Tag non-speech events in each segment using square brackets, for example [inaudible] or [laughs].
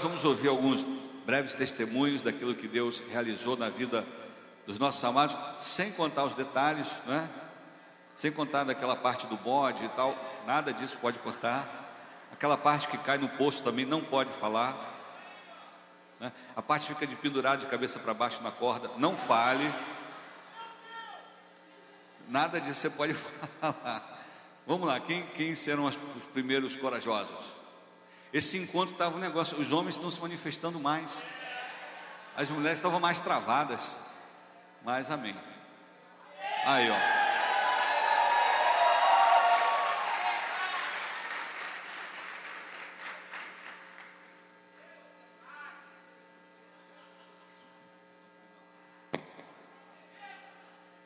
nós vamos ouvir alguns breves testemunhos daquilo que Deus realizou na vida dos nossos amados, sem contar os detalhes, né? Sem contar daquela parte do bode e tal, nada disso pode contar. Aquela parte que cai no poço também não pode falar. Né? A parte fica de pendurado de cabeça para baixo na corda, não fale. Nada disso você pode [laughs] falar. Vamos lá, quem, quem serão os primeiros corajosos? Esse encontro estava um negócio, os homens estão se manifestando mais, as mulheres estavam mais travadas, mas amém. Aí, ó.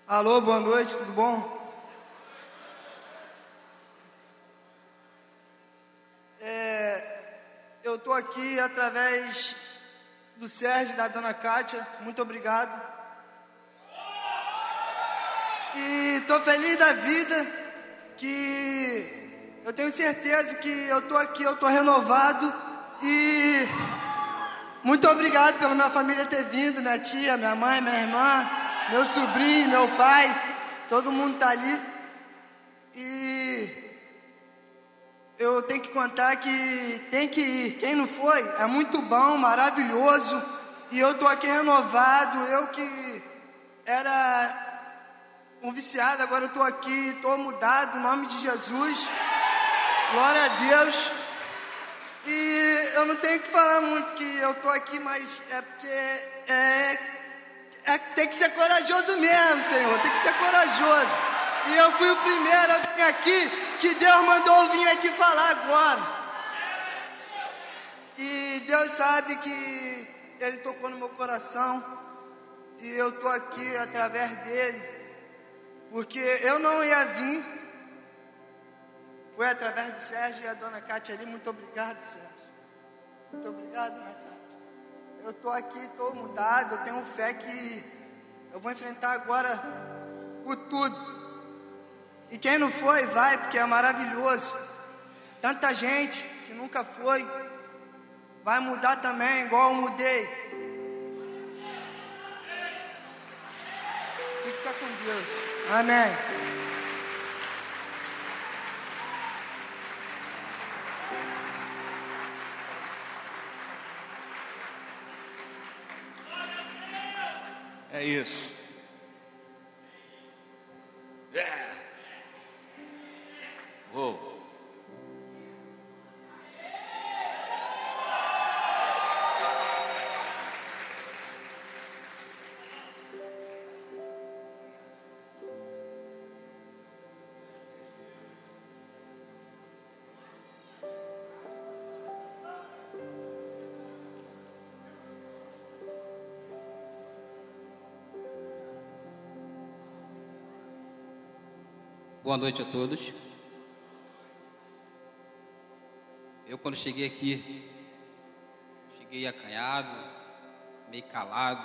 Alô, boa noite, tudo bom? Eu estou aqui através do Sérgio da dona Kátia. Muito obrigado. E estou feliz da vida que eu tenho certeza que eu estou aqui, eu estou renovado e muito obrigado pela minha família ter vindo, minha tia, minha mãe, minha irmã, meu sobrinho, meu pai, todo mundo está ali. E eu tenho que contar que tem que ir. Quem não foi, é muito bom, maravilhoso. E eu estou aqui renovado. Eu que era um viciado, agora eu estou aqui, estou mudado, em nome de Jesus. Glória a Deus. E eu não tenho que falar muito que eu estou aqui, mas é porque é, é, tem que ser corajoso mesmo, Senhor. Tem que ser corajoso. E eu fui o primeiro a vir aqui que Deus mandou vir aqui falar agora. E Deus sabe que Ele tocou no meu coração. E eu estou aqui através dele. Porque eu não ia vir. Foi através do Sérgio e a dona Cátia ali. Muito obrigado, Sérgio. Muito obrigado, né, Cátia? Eu estou aqui, estou mudado. Eu tenho fé que eu vou enfrentar agora o tudo. E quem não foi, vai, porque é maravilhoso. Tanta gente que nunca foi, vai mudar também, igual eu mudei. Fica com Deus. Amém. É isso. Boa noite a todos. Eu, quando cheguei aqui, cheguei acanhado, meio calado,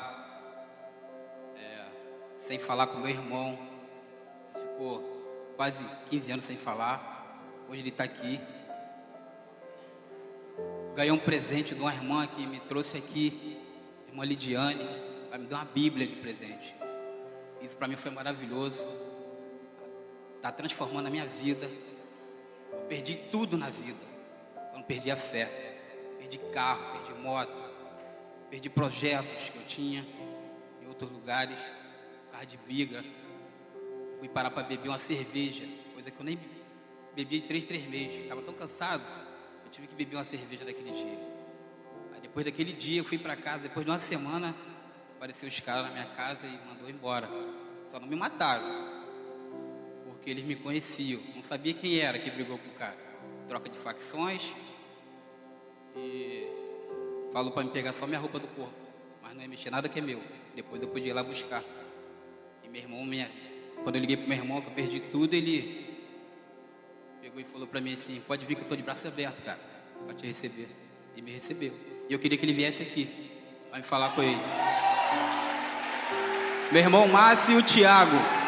é, sem falar com meu irmão. Ficou quase 15 anos sem falar. Hoje ele está aqui. Ganhei um presente de uma irmã que me trouxe aqui, irmã Lidiane. Ela me deu uma Bíblia de presente. Isso para mim foi maravilhoso está transformando a minha vida. Eu perdi tudo na vida. Eu não perdi a fé. Perdi carro, perdi moto, perdi projetos que eu tinha em outros lugares, carro de briga. Fui parar para beber uma cerveja, coisa que eu nem bebi três, três meses. Estava tão cansado, eu tive que beber uma cerveja daquele dia. Aí depois daquele dia eu fui para casa, depois de uma semana, apareceu os caras na minha casa e mandou embora. Só não me mataram porque eles me conheciam. Não sabia quem era que brigou com o cara. Troca de facções. E falou para me pegar só minha roupa do corpo. Mas não ia mexer nada que é meu. Depois eu podia ir lá buscar. E meu irmão, minha... quando eu liguei pro meu irmão, que eu perdi tudo, ele pegou e falou para mim assim: Pode vir que eu tô de braço aberto, cara, para te receber. E me recebeu. E eu queria que ele viesse aqui, para me falar com ele. Meu irmão Márcio e o Tiago.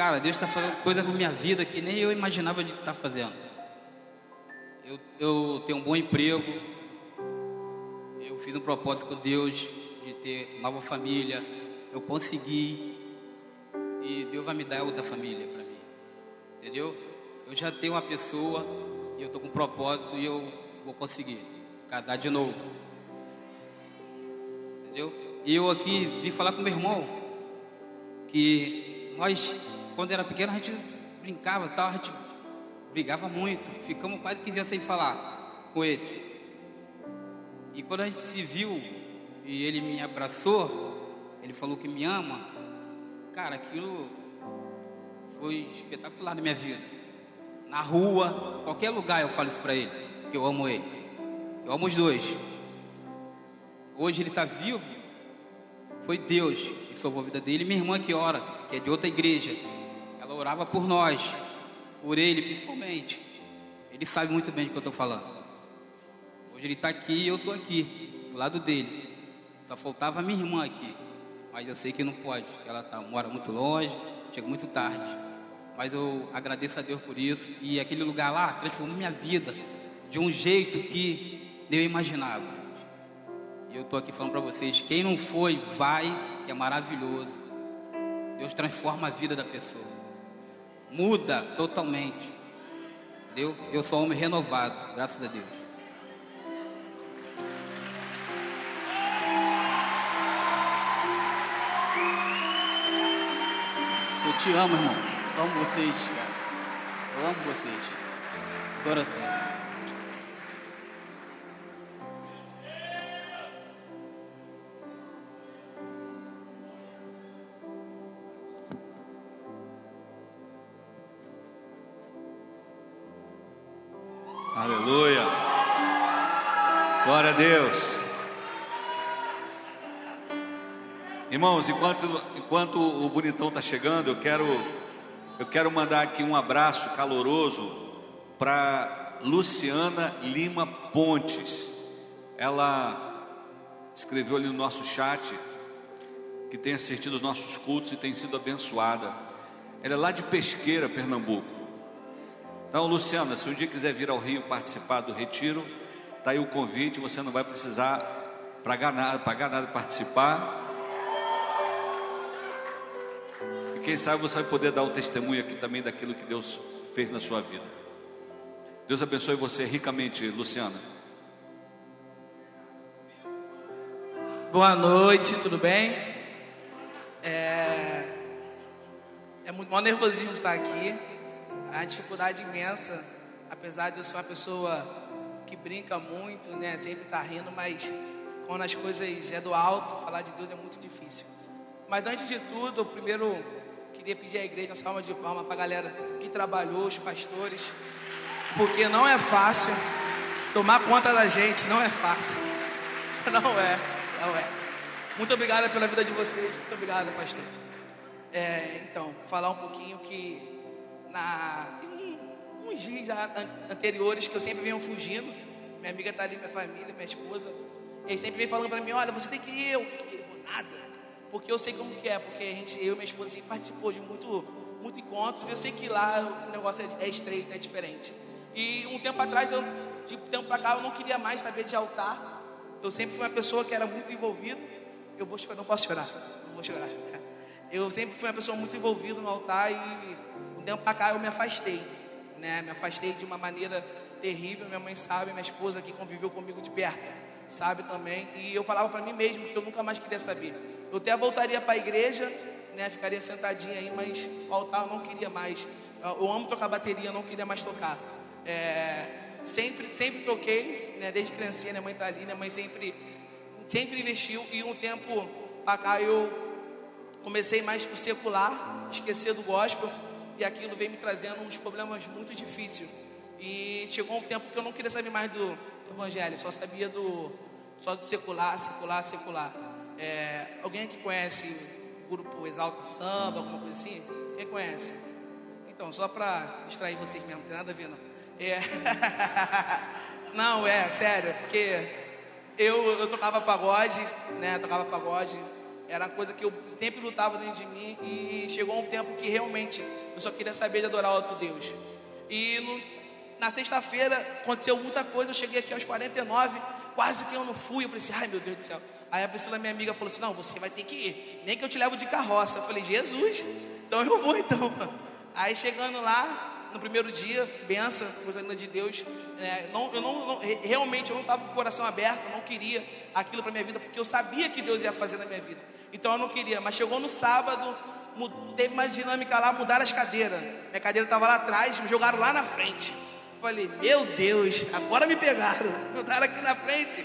Cara, Deus está fazendo coisa na minha vida que nem eu imaginava de estar tá fazendo. Eu, eu tenho um bom emprego. Eu fiz um propósito com Deus de ter nova família. Eu consegui. E Deus vai me dar outra família para mim. Entendeu? Eu já tenho uma pessoa e eu estou com um propósito e eu vou conseguir casar de novo. Entendeu? E eu aqui vim falar com meu irmão que nós, quando era pequeno, a gente brincava tal, a gente brigava muito. Ficamos quase 15 anos sem falar com esse. E quando a gente se viu e ele me abraçou, ele falou que me ama, cara, aquilo foi espetacular na minha vida. Na rua, qualquer lugar eu falo isso para ele, que eu amo ele. Eu amo os dois. Hoje ele está vivo. Foi Deus que salvou a vida dele. Minha irmã que ora, que é de outra igreja, orava por nós, por ele principalmente. Ele sabe muito bem do que eu estou falando. Hoje ele está aqui e eu estou aqui, do lado dele. Só faltava a minha irmã aqui. Mas eu sei que não pode, ela tá, mora muito longe, chega muito tarde. Mas eu agradeço a Deus por isso. E aquele lugar lá transformou minha vida de um jeito que nem eu imaginava. E eu estou aqui falando para vocês: quem não foi, vai, que é maravilhoso. Deus transforma a vida da pessoa, muda totalmente. Entendeu? Eu sou homem renovado, graças a Deus. Eu te amo, irmão. Amo vocês, cara. Eu amo vocês. Coração. Deus. Irmãos, enquanto, enquanto o bonitão está chegando, eu quero, eu quero mandar aqui um abraço caloroso para Luciana Lima Pontes. Ela escreveu ali no nosso chat que tem assistido os nossos cultos e tem sido abençoada. Ela é lá de Pesqueira, Pernambuco. Então, Luciana, se um dia quiser vir ao Rio participar do retiro, está aí o convite, você não vai precisar pagar nada, pagar nada participar. E quem sabe você vai poder dar o testemunho aqui também daquilo que Deus fez na sua vida. Deus abençoe você ricamente, Luciana. Boa noite, tudo bem? É, é muito maior nervosismo estar aqui a dificuldade imensa, apesar de eu ser uma pessoa que brinca muito, né, sempre está rindo, mas quando as coisas é do alto, falar de Deus é muito difícil. Mas antes de tudo, primeiro queria pedir à igreja uma salva de palmas para a galera que trabalhou, os pastores, porque não é fácil tomar conta da gente, não é fácil. [laughs] Não é, não é. Muito obrigada pela vida de vocês, muito obrigada, pastor. É, então, falar um pouquinho que na, tem um, uns dias anteriores que eu sempre venho fugindo. Minha amiga está ali, minha família, minha esposa. E sempre vem falando para mim: olha, você tem que ir. Eu não vou nada. Porque eu sei como que é. Porque a gente, eu e minha esposa sempre participou de muito, muito encontros. Eu sei que lá o negócio é, é estreito, é diferente. E um tempo atrás, eu, de um tempo para cá, eu não queria mais saber de altar. Eu sempre fui uma pessoa que era muito envolvida. Eu vou chorar, não posso chorar. Não vou chorar. [laughs] Eu sempre fui uma pessoa muito envolvida no altar e um tempo para cá eu me afastei, né? Me afastei de uma maneira terrível. Minha mãe sabe, minha esposa que conviveu comigo de perto, sabe também. E eu falava para mim mesmo que eu nunca mais queria saber. Eu até voltaria para a igreja, né? Ficaria sentadinha aí, mas o altar não queria mais. Eu amo tocar bateria, não queria mais tocar. É, sempre, sempre toquei, né? Desde criancinha, minha mãe tá ali, minha mãe sempre, sempre investiu. E um tempo para cá eu comecei mais pro secular, esquecer do gospel e aquilo veio me trazendo uns problemas muito difíceis. E chegou um tempo que eu não queria saber mais do evangelho, só sabia do só do secular, secular, secular. É, alguém aqui conhece o grupo Exalta Samba, alguma coisa assim? Quem conhece? Então, só para distrair vocês mesmo, não tem nada a ver não. É. [laughs] não, é, sério, porque eu, eu tocava pagode, né? Tocava pagode. Era uma coisa que eu sempre lutava dentro de mim e chegou um tempo que realmente eu só queria saber de adorar outro Deus. E no, na sexta-feira aconteceu muita coisa, eu cheguei aqui aos 49, quase que eu não fui. Eu falei assim, ai meu Deus do céu. Aí a Priscila, minha amiga, falou assim: não, você vai ter que ir, nem que eu te levo de carroça. Eu falei, Jesus, então eu vou então. Aí chegando lá, no primeiro dia, benção, coisa de Deus. É, não, eu não, não, realmente eu não estava com o coração aberto, eu não queria aquilo para minha vida, porque eu sabia que Deus ia fazer na minha vida. Então eu não queria, mas chegou no sábado, teve uma dinâmica lá, mudaram as cadeiras. Minha cadeira estava lá atrás, me jogaram lá na frente. Falei, meu Deus, agora me pegaram, [laughs] mudaram aqui na frente.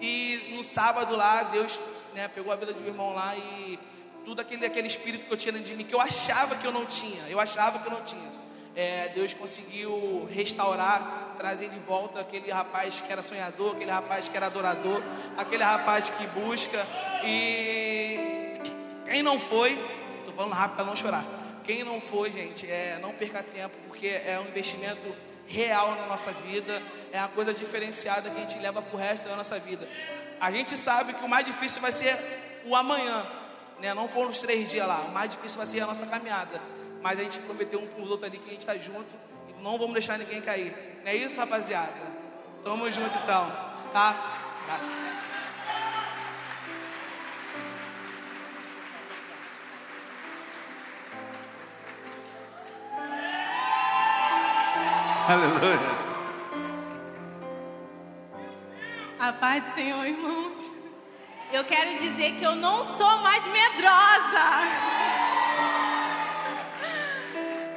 E no sábado lá, Deus né, pegou a vida de um irmão lá e tudo aquele, aquele espírito que eu tinha dentro de mim, que eu achava que eu não tinha, eu achava que eu não tinha. É, Deus conseguiu restaurar, trazer de volta aquele rapaz que era sonhador, aquele rapaz que era adorador, aquele rapaz que busca. E quem não foi, estou falando rápido para não chorar. Quem não foi, gente, é, não perca tempo, porque é um investimento real na nossa vida, é uma coisa diferenciada que a gente leva para o resto da nossa vida. A gente sabe que o mais difícil vai ser o amanhã, né? não foram os três dias lá, o mais difícil vai ser a nossa caminhada. Mas a gente prometeu um para os outros ali que a gente está junto e não vamos deixar ninguém cair. Não é isso, rapaziada? Tamo junto então, tá? Graças. Aleluia. A paz do Senhor, irmãos. Eu quero dizer que eu não sou mais medrosa.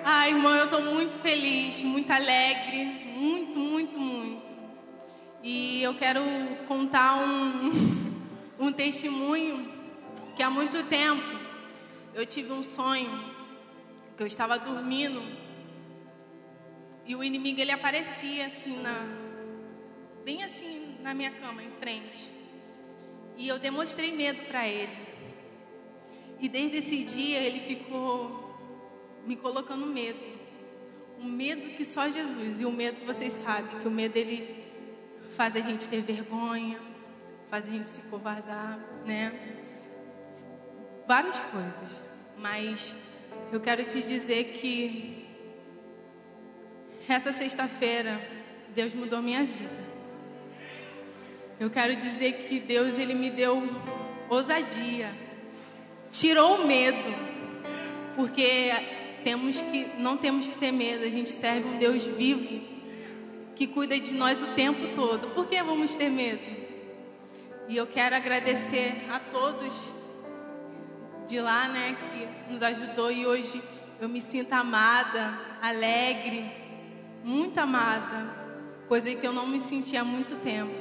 Ai, irmão, eu estou muito feliz, muito alegre, muito, muito, muito. E eu quero contar um, [laughs] um testemunho que há muito tempo eu tive um sonho que eu estava dormindo e o inimigo ele aparecia assim na bem assim na minha cama em frente. E eu demonstrei medo para ele. E desde esse dia ele ficou me colocando medo. Um medo que só Jesus. E o medo, vocês sabem, que o medo ele faz a gente ter vergonha, faz a gente se covardar, né? Várias coisas. Mas eu quero te dizer que essa sexta-feira, Deus mudou minha vida. Eu quero dizer que Deus ele me deu ousadia, tirou o medo, porque temos que não temos que ter medo. A gente serve um Deus vivo que cuida de nós o tempo todo. Por que vamos ter medo? E eu quero agradecer a todos de lá, né, que nos ajudou e hoje eu me sinto amada, alegre muito amada, coisa que eu não me sentia há muito tempo.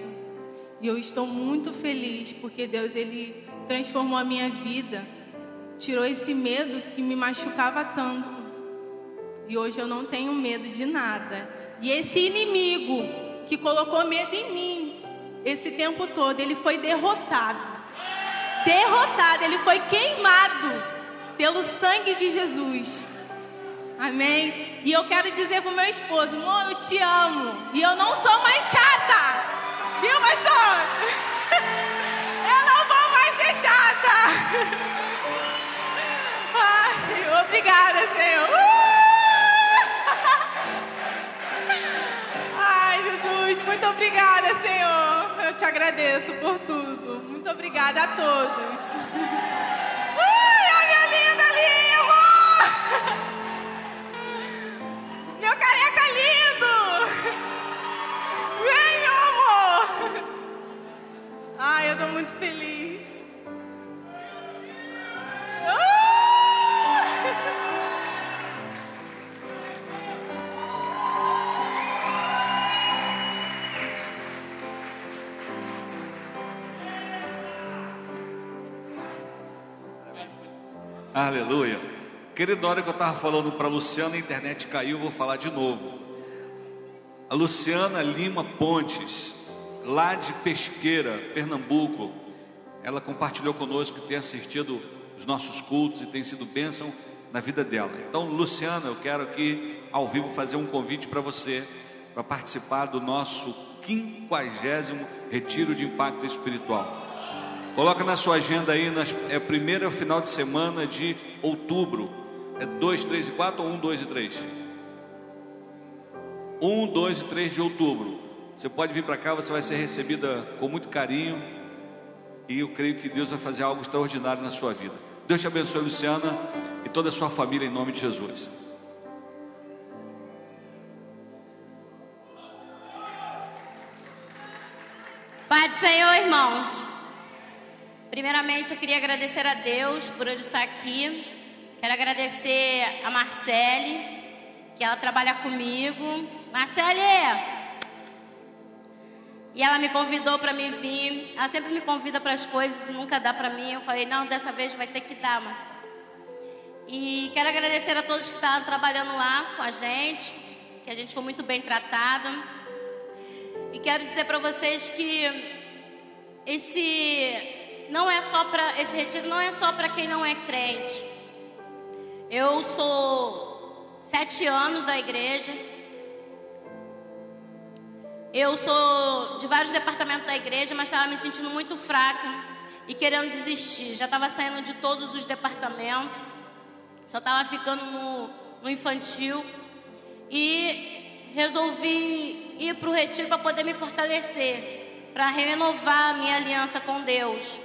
E eu estou muito feliz porque Deus ele transformou a minha vida, tirou esse medo que me machucava tanto. E hoje eu não tenho medo de nada. E esse inimigo que colocou medo em mim esse tempo todo, ele foi derrotado. Derrotado, ele foi queimado pelo sangue de Jesus. Amém? E eu quero dizer pro meu esposo, amor, eu te amo. E eu não sou mais chata. Viu, pastor? [laughs] Eu não vou mais ser chata. [laughs] Obrigada, Senhor. [laughs] Ai, Jesus, muito obrigada, Senhor. Eu te agradeço por tudo. Muito obrigada a todos. Ai, eu tô muito feliz. Aleluia. Querido, na hora que eu estava falando para a Luciana, a internet caiu, vou falar de novo. A Luciana Lima Pontes lá de Pesqueira, Pernambuco. Ela compartilhou conosco que tem assistido os nossos cultos e tem sido bênção na vida dela. Então, Luciana, eu quero aqui ao vivo fazer um convite para você para participar do nosso quinquagésimo retiro de impacto espiritual. Coloca na sua agenda aí, nas, é primeiro final de semana de outubro. É 2, 3 e 4 ou 1, 2 e 3? 1, 2 e 3 de outubro. Você pode vir para cá, você vai ser recebida com muito carinho. E eu creio que Deus vai fazer algo extraordinário na sua vida. Deus te abençoe, Luciana, e toda a sua família, em nome de Jesus. Pai do Senhor, irmãos. Primeiramente, eu queria agradecer a Deus por ele estar aqui. Quero agradecer a Marcele, que ela trabalha comigo. Marcele! E ela me convidou para me vir. Ela sempre me convida para as coisas e nunca dá para mim. Eu falei, não, dessa vez vai ter que dar, Marcele. E quero agradecer a todos que estavam trabalhando lá com a gente, que a gente foi muito bem tratado. E quero dizer para vocês que esse não é só para esse retiro não é só para quem não é crente. Eu sou sete anos da igreja. Eu sou de vários departamentos da igreja, mas estava me sentindo muito fraca e querendo desistir. Já estava saindo de todos os departamentos, só estava ficando no, no infantil e resolvi ir para o retiro para poder me fortalecer, para renovar a minha aliança com Deus.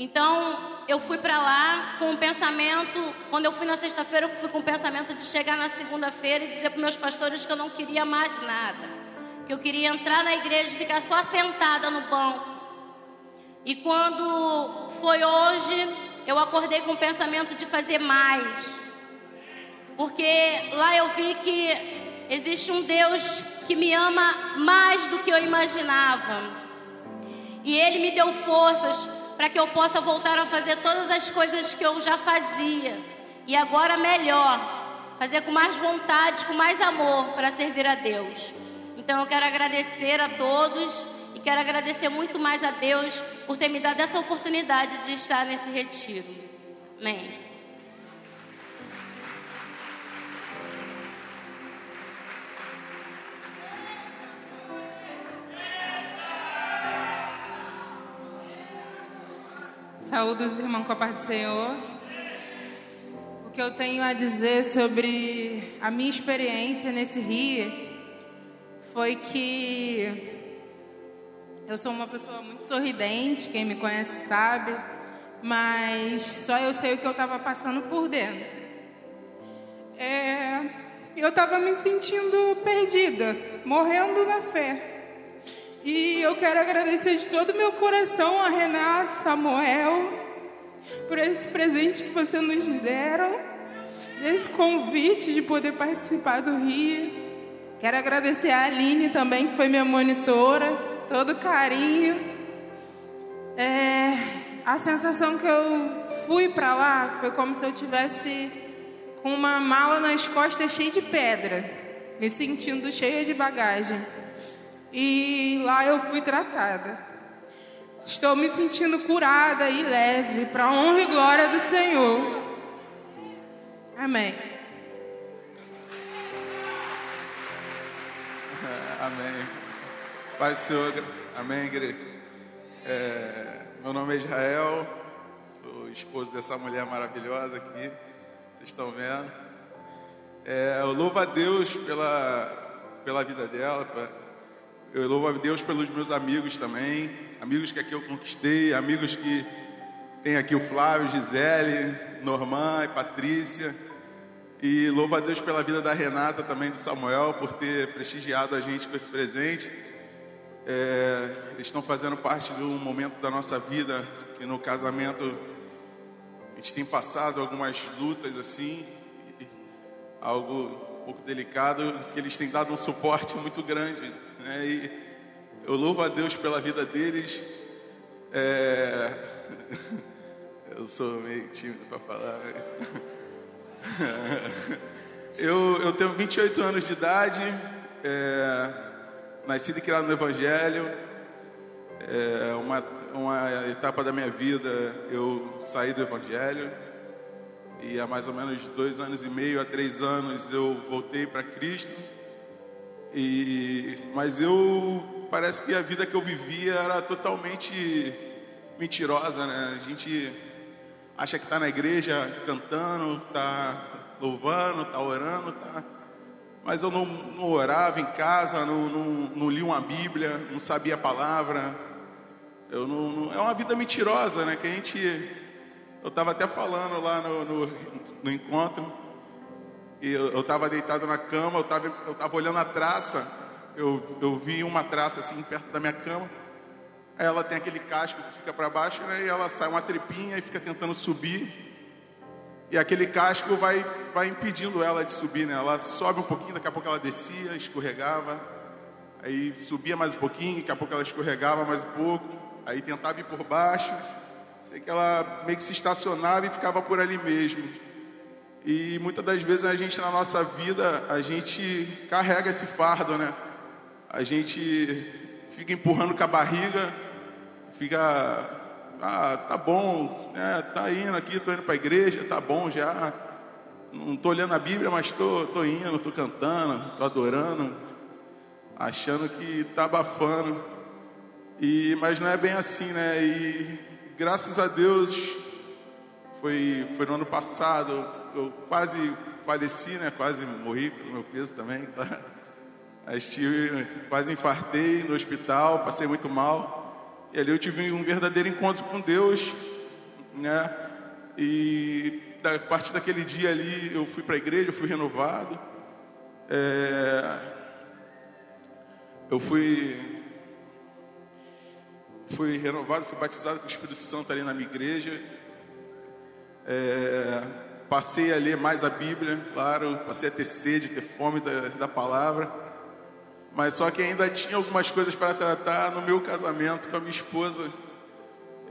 Então, eu fui para lá com o pensamento, quando eu fui na sexta-feira, eu fui com o pensamento de chegar na segunda-feira e dizer para meus pastores que eu não queria mais nada. Que eu queria entrar na igreja e ficar só sentada no banco. E quando foi hoje, eu acordei com o pensamento de fazer mais. Porque lá eu vi que existe um Deus que me ama mais do que eu imaginava. E Ele me deu forças para que eu possa voltar a fazer todas as coisas que eu já fazia e agora melhor, fazer com mais vontade, com mais amor para servir a Deus. Então eu quero agradecer a todos e quero agradecer muito mais a Deus por ter me dado essa oportunidade de estar nesse retiro. Amém. Saúde os irmãos com a paz do Senhor. O que eu tenho a dizer sobre a minha experiência nesse rio foi que eu sou uma pessoa muito sorridente, quem me conhece sabe, mas só eu sei o que eu estava passando por dentro. É, eu estava me sentindo perdida, morrendo na fé. E eu quero agradecer de todo o meu coração a Renato, Samuel, por esse presente que vocês nos deram, desse convite de poder participar do Rio. Quero agradecer a Aline também, que foi minha monitora, todo carinho. É, a sensação que eu fui para lá foi como se eu tivesse com uma mala nas costas cheia de pedra, me sentindo cheia de bagagem. E lá eu fui tratada. Estou me sentindo curada e leve para honra e glória do Senhor. Amém. [laughs] Amém. Pai Senhor, amém, igreja. É, meu nome é Israel, sou esposo dessa mulher maravilhosa aqui, vocês estão vendo. É, eu louvo a Deus pela, pela vida dela, eu louvo a Deus pelos meus amigos também, amigos que aqui eu conquistei, amigos que tem aqui o Flávio, Gisele, Norman e Patrícia. E louvo a Deus pela vida da Renata também, do Samuel, por ter prestigiado a gente com esse presente. É, eles estão fazendo parte de um momento da nossa vida que no casamento a gente tem passado algumas lutas assim, algo um pouco delicado, que eles têm dado um suporte muito grande né? E eu louvo a Deus pela vida deles. É... [laughs] Eu sou meio tímido para falar. [laughs] Eu, eu tenho 28 anos de idade, é... nascido e criado no Evangelho. É uma, uma etapa da minha vida eu saí do Evangelho. E há mais ou menos dois anos e meio a três anos eu voltei para Cristo. E, mas eu parece que a vida que eu vivia era totalmente mentirosa, né? A gente acha que está na igreja cantando, está louvando, está orando, tá. Mas eu não, não orava em casa, não, não, não li uma Bíblia, não sabia a palavra. Eu não, não, é uma vida mentirosa, né? Que a gente. Eu estava até falando lá no, no, no encontro. E eu estava deitado na cama, eu estava eu tava olhando a traça. Eu, eu vi uma traça assim perto da minha cama. Aí ela tem aquele casco que fica para baixo, né? E ela sai uma trepinha e fica tentando subir. E aquele casco vai, vai impedindo ela de subir, né? Ela sobe um pouquinho, daqui a pouco ela descia, escorregava. Aí subia mais um pouquinho, daqui a pouco ela escorregava mais um pouco. Aí tentava ir por baixo. Sei que ela meio que se estacionava e ficava por ali mesmo. E muitas das vezes a gente na nossa vida, a gente carrega esse fardo, né? A gente fica empurrando com a barriga, fica ah, tá bom, né? Tá indo aqui, tô indo para a igreja, tá bom já. Não tô olhando a Bíblia, mas tô, tô indo, tô cantando, tô adorando, achando que tá abafando. E mas não é bem assim, né? E graças a Deus foi foi no ano passado, eu quase faleci, né? Quase morri pelo meu peso também. Tá? Estive, quase infartei no hospital, passei muito mal. E ali eu tive um verdadeiro encontro com Deus, né? E a partir daquele dia ali eu fui para a igreja, eu fui renovado. É... Eu fui fui renovado, fui batizado com o Espírito Santo ali na minha igreja. É... Passei a ler mais a Bíblia, claro, passei a ter sede, ter fome da, da palavra. Mas só que ainda tinha algumas coisas para tratar no meu casamento com a minha esposa.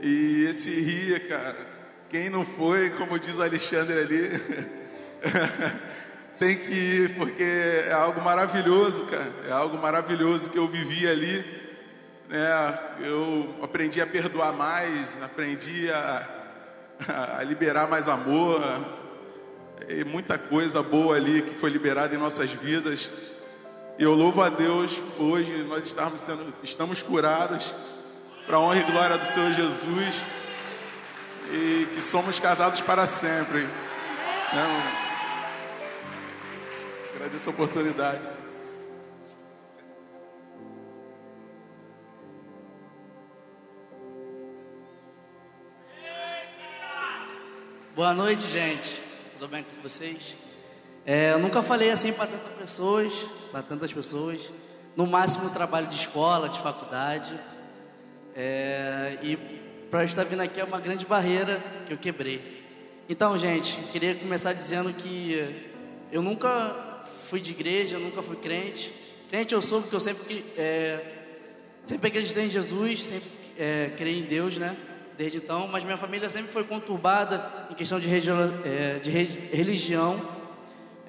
E esse ria, cara. Quem não foi, como diz o Alexandre ali, [laughs] tem que ir, porque é algo maravilhoso, cara. É algo maravilhoso que eu vivi ali. Né? Eu aprendi a perdoar mais, aprendi a, [laughs] a liberar mais amor. E muita coisa boa ali que foi liberada em nossas vidas. Eu louvo a Deus, hoje nós estamos, sendo, estamos curados, para honra e glória do Senhor Jesus, e que somos casados para sempre. Né? Agradeço a oportunidade. Boa noite, gente. Tudo bem com vocês? É, eu nunca falei assim para tantas pessoas, para tantas pessoas. No máximo trabalho de escola, de faculdade. É, e para estar vindo aqui é uma grande barreira que eu quebrei. Então, gente, queria começar dizendo que eu nunca fui de igreja, nunca fui crente. Crente eu sou porque eu sempre, é, sempre acreditei em Jesus, sempre é, criei em Deus, né? Desde então, mas minha família sempre foi conturbada em questão de, de religião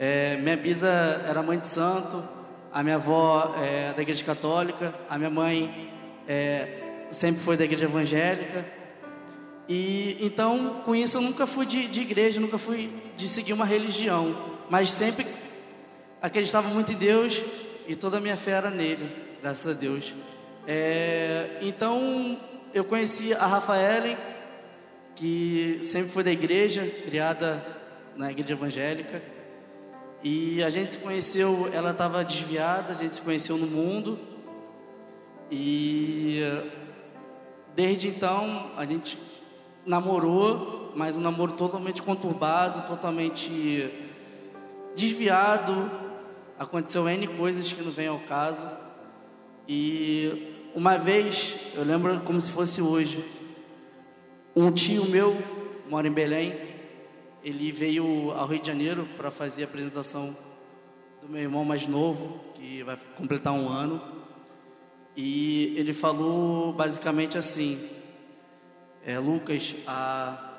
é, minha bisa era mãe de santo, a minha avó é da igreja católica, a minha mãe é, sempre foi da igreja evangélica. E então, com isso, eu nunca fui de, de igreja, nunca fui de seguir uma religião, mas sempre acreditava muito em Deus e toda a minha fé era nele, graças a Deus. É, então, eu conheci a Rafaele, que sempre foi da igreja, criada na igreja evangélica. E a gente se conheceu, ela estava desviada, a gente se conheceu no mundo. E desde então a gente namorou, mas um namoro totalmente conturbado, totalmente desviado. Aconteceu N coisas que não vem ao caso. E uma vez, eu lembro como se fosse hoje, um tio meu mora em Belém, ele veio ao Rio de Janeiro para fazer a apresentação do meu irmão mais novo, que vai completar um ano. E ele falou basicamente assim: é, Lucas, a,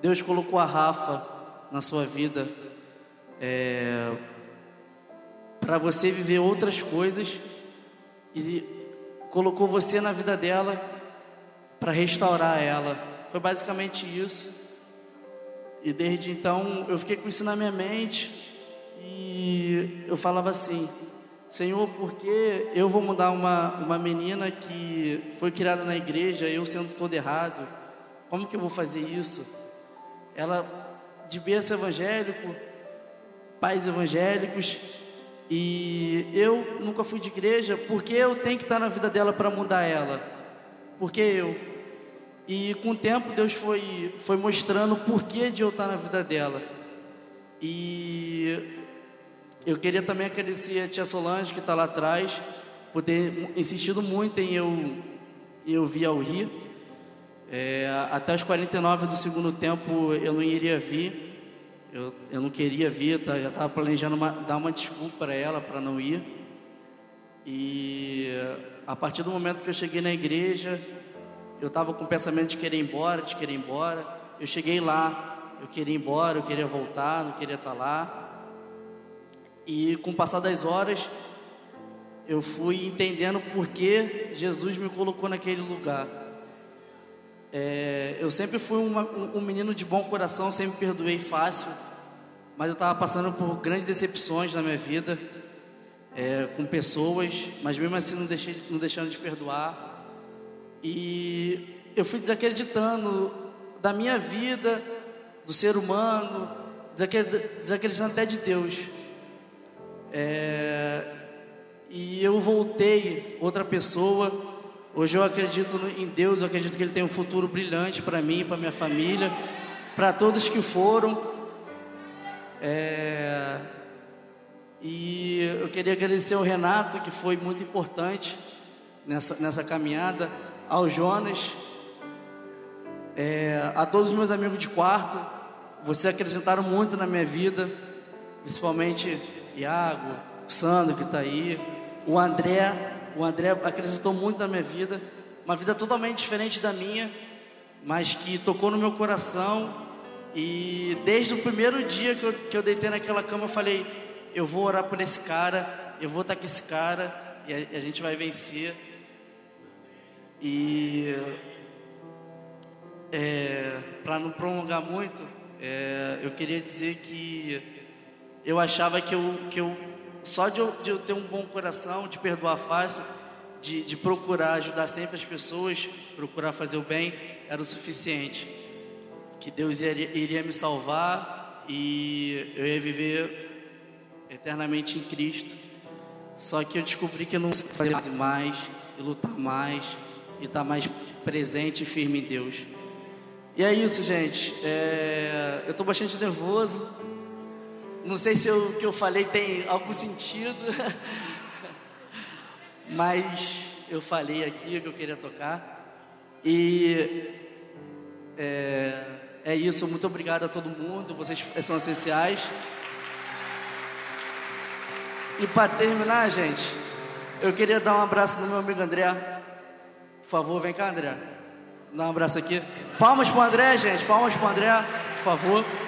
Deus colocou a Rafa na sua vida é, para você viver outras coisas e colocou você na vida dela para restaurar ela. Foi basicamente isso. E desde então eu fiquei com isso na minha mente e eu falava assim: Senhor, porque eu vou mudar uma, uma menina que foi criada na igreja, eu sendo todo errado? Como que eu vou fazer isso? Ela de berço evangélico, pais evangélicos, e eu nunca fui de igreja, porque eu tenho que estar na vida dela para mudar ela? Porque eu. E com o tempo Deus foi, foi mostrando o porquê de eu estar na vida dela. E eu queria também agradecer a tia Solange que está lá atrás, por ter insistido muito em eu, eu vir ao Rio. É, até os 49 do segundo tempo eu não iria vir. Eu, eu não queria vir, tá, já estava planejando uma, dar uma desculpa para ela para não ir. E a partir do momento que eu cheguei na igreja, eu estava com o pensamento de querer ir embora, de querer ir embora. Eu cheguei lá, eu queria ir embora, eu queria voltar, não queria estar tá lá. E com o passar das horas, eu fui entendendo por que Jesus me colocou naquele lugar. É, eu sempre fui uma, um, um, menino de bom coração, sempre perdoei fácil, mas eu estava passando por grandes decepções na minha vida, é, com pessoas, mas mesmo assim não, deixei, não deixando de perdoar. E eu fui desacreditando da minha vida, do ser humano, desacreditando até de Deus. É, e eu voltei outra pessoa Hoje eu acredito em Deus, eu acredito que Ele tem um futuro brilhante para mim, para minha família, para todos que foram. É... E eu queria agradecer ao Renato, que foi muito importante nessa, nessa caminhada, ao Jonas, é... a todos os meus amigos de quarto, vocês acrescentaram muito na minha vida, principalmente Iago, Sandro que está aí, o André, o André acrescentou muito na minha vida, uma vida totalmente diferente da minha, mas que tocou no meu coração. E desde o primeiro dia que eu, que eu deitei naquela cama, eu falei: eu vou orar por esse cara, eu vou estar com esse cara e a, a gente vai vencer. E é, para não prolongar muito, é, eu queria dizer que eu achava que eu, que eu só de eu, de eu ter um bom coração, de perdoar fácil, de, de procurar ajudar sempre as pessoas, procurar fazer o bem, era o suficiente. Que Deus iria, iria me salvar e eu ia viver eternamente em Cristo. Só que eu descobri que eu não fazer mais, e lutar mais, e estar mais presente e firme em Deus. E é isso, gente. É, eu estou bastante nervoso. Não sei se o que eu falei tem algum sentido, [laughs] mas eu falei aqui o que eu queria tocar. E é, é isso, muito obrigado a todo mundo, vocês são essenciais. E para terminar, gente, eu queria dar um abraço no meu amigo André. Por favor, vem cá, André. Dá um abraço aqui. Palmas para o André, gente. Palmas para o André, por favor.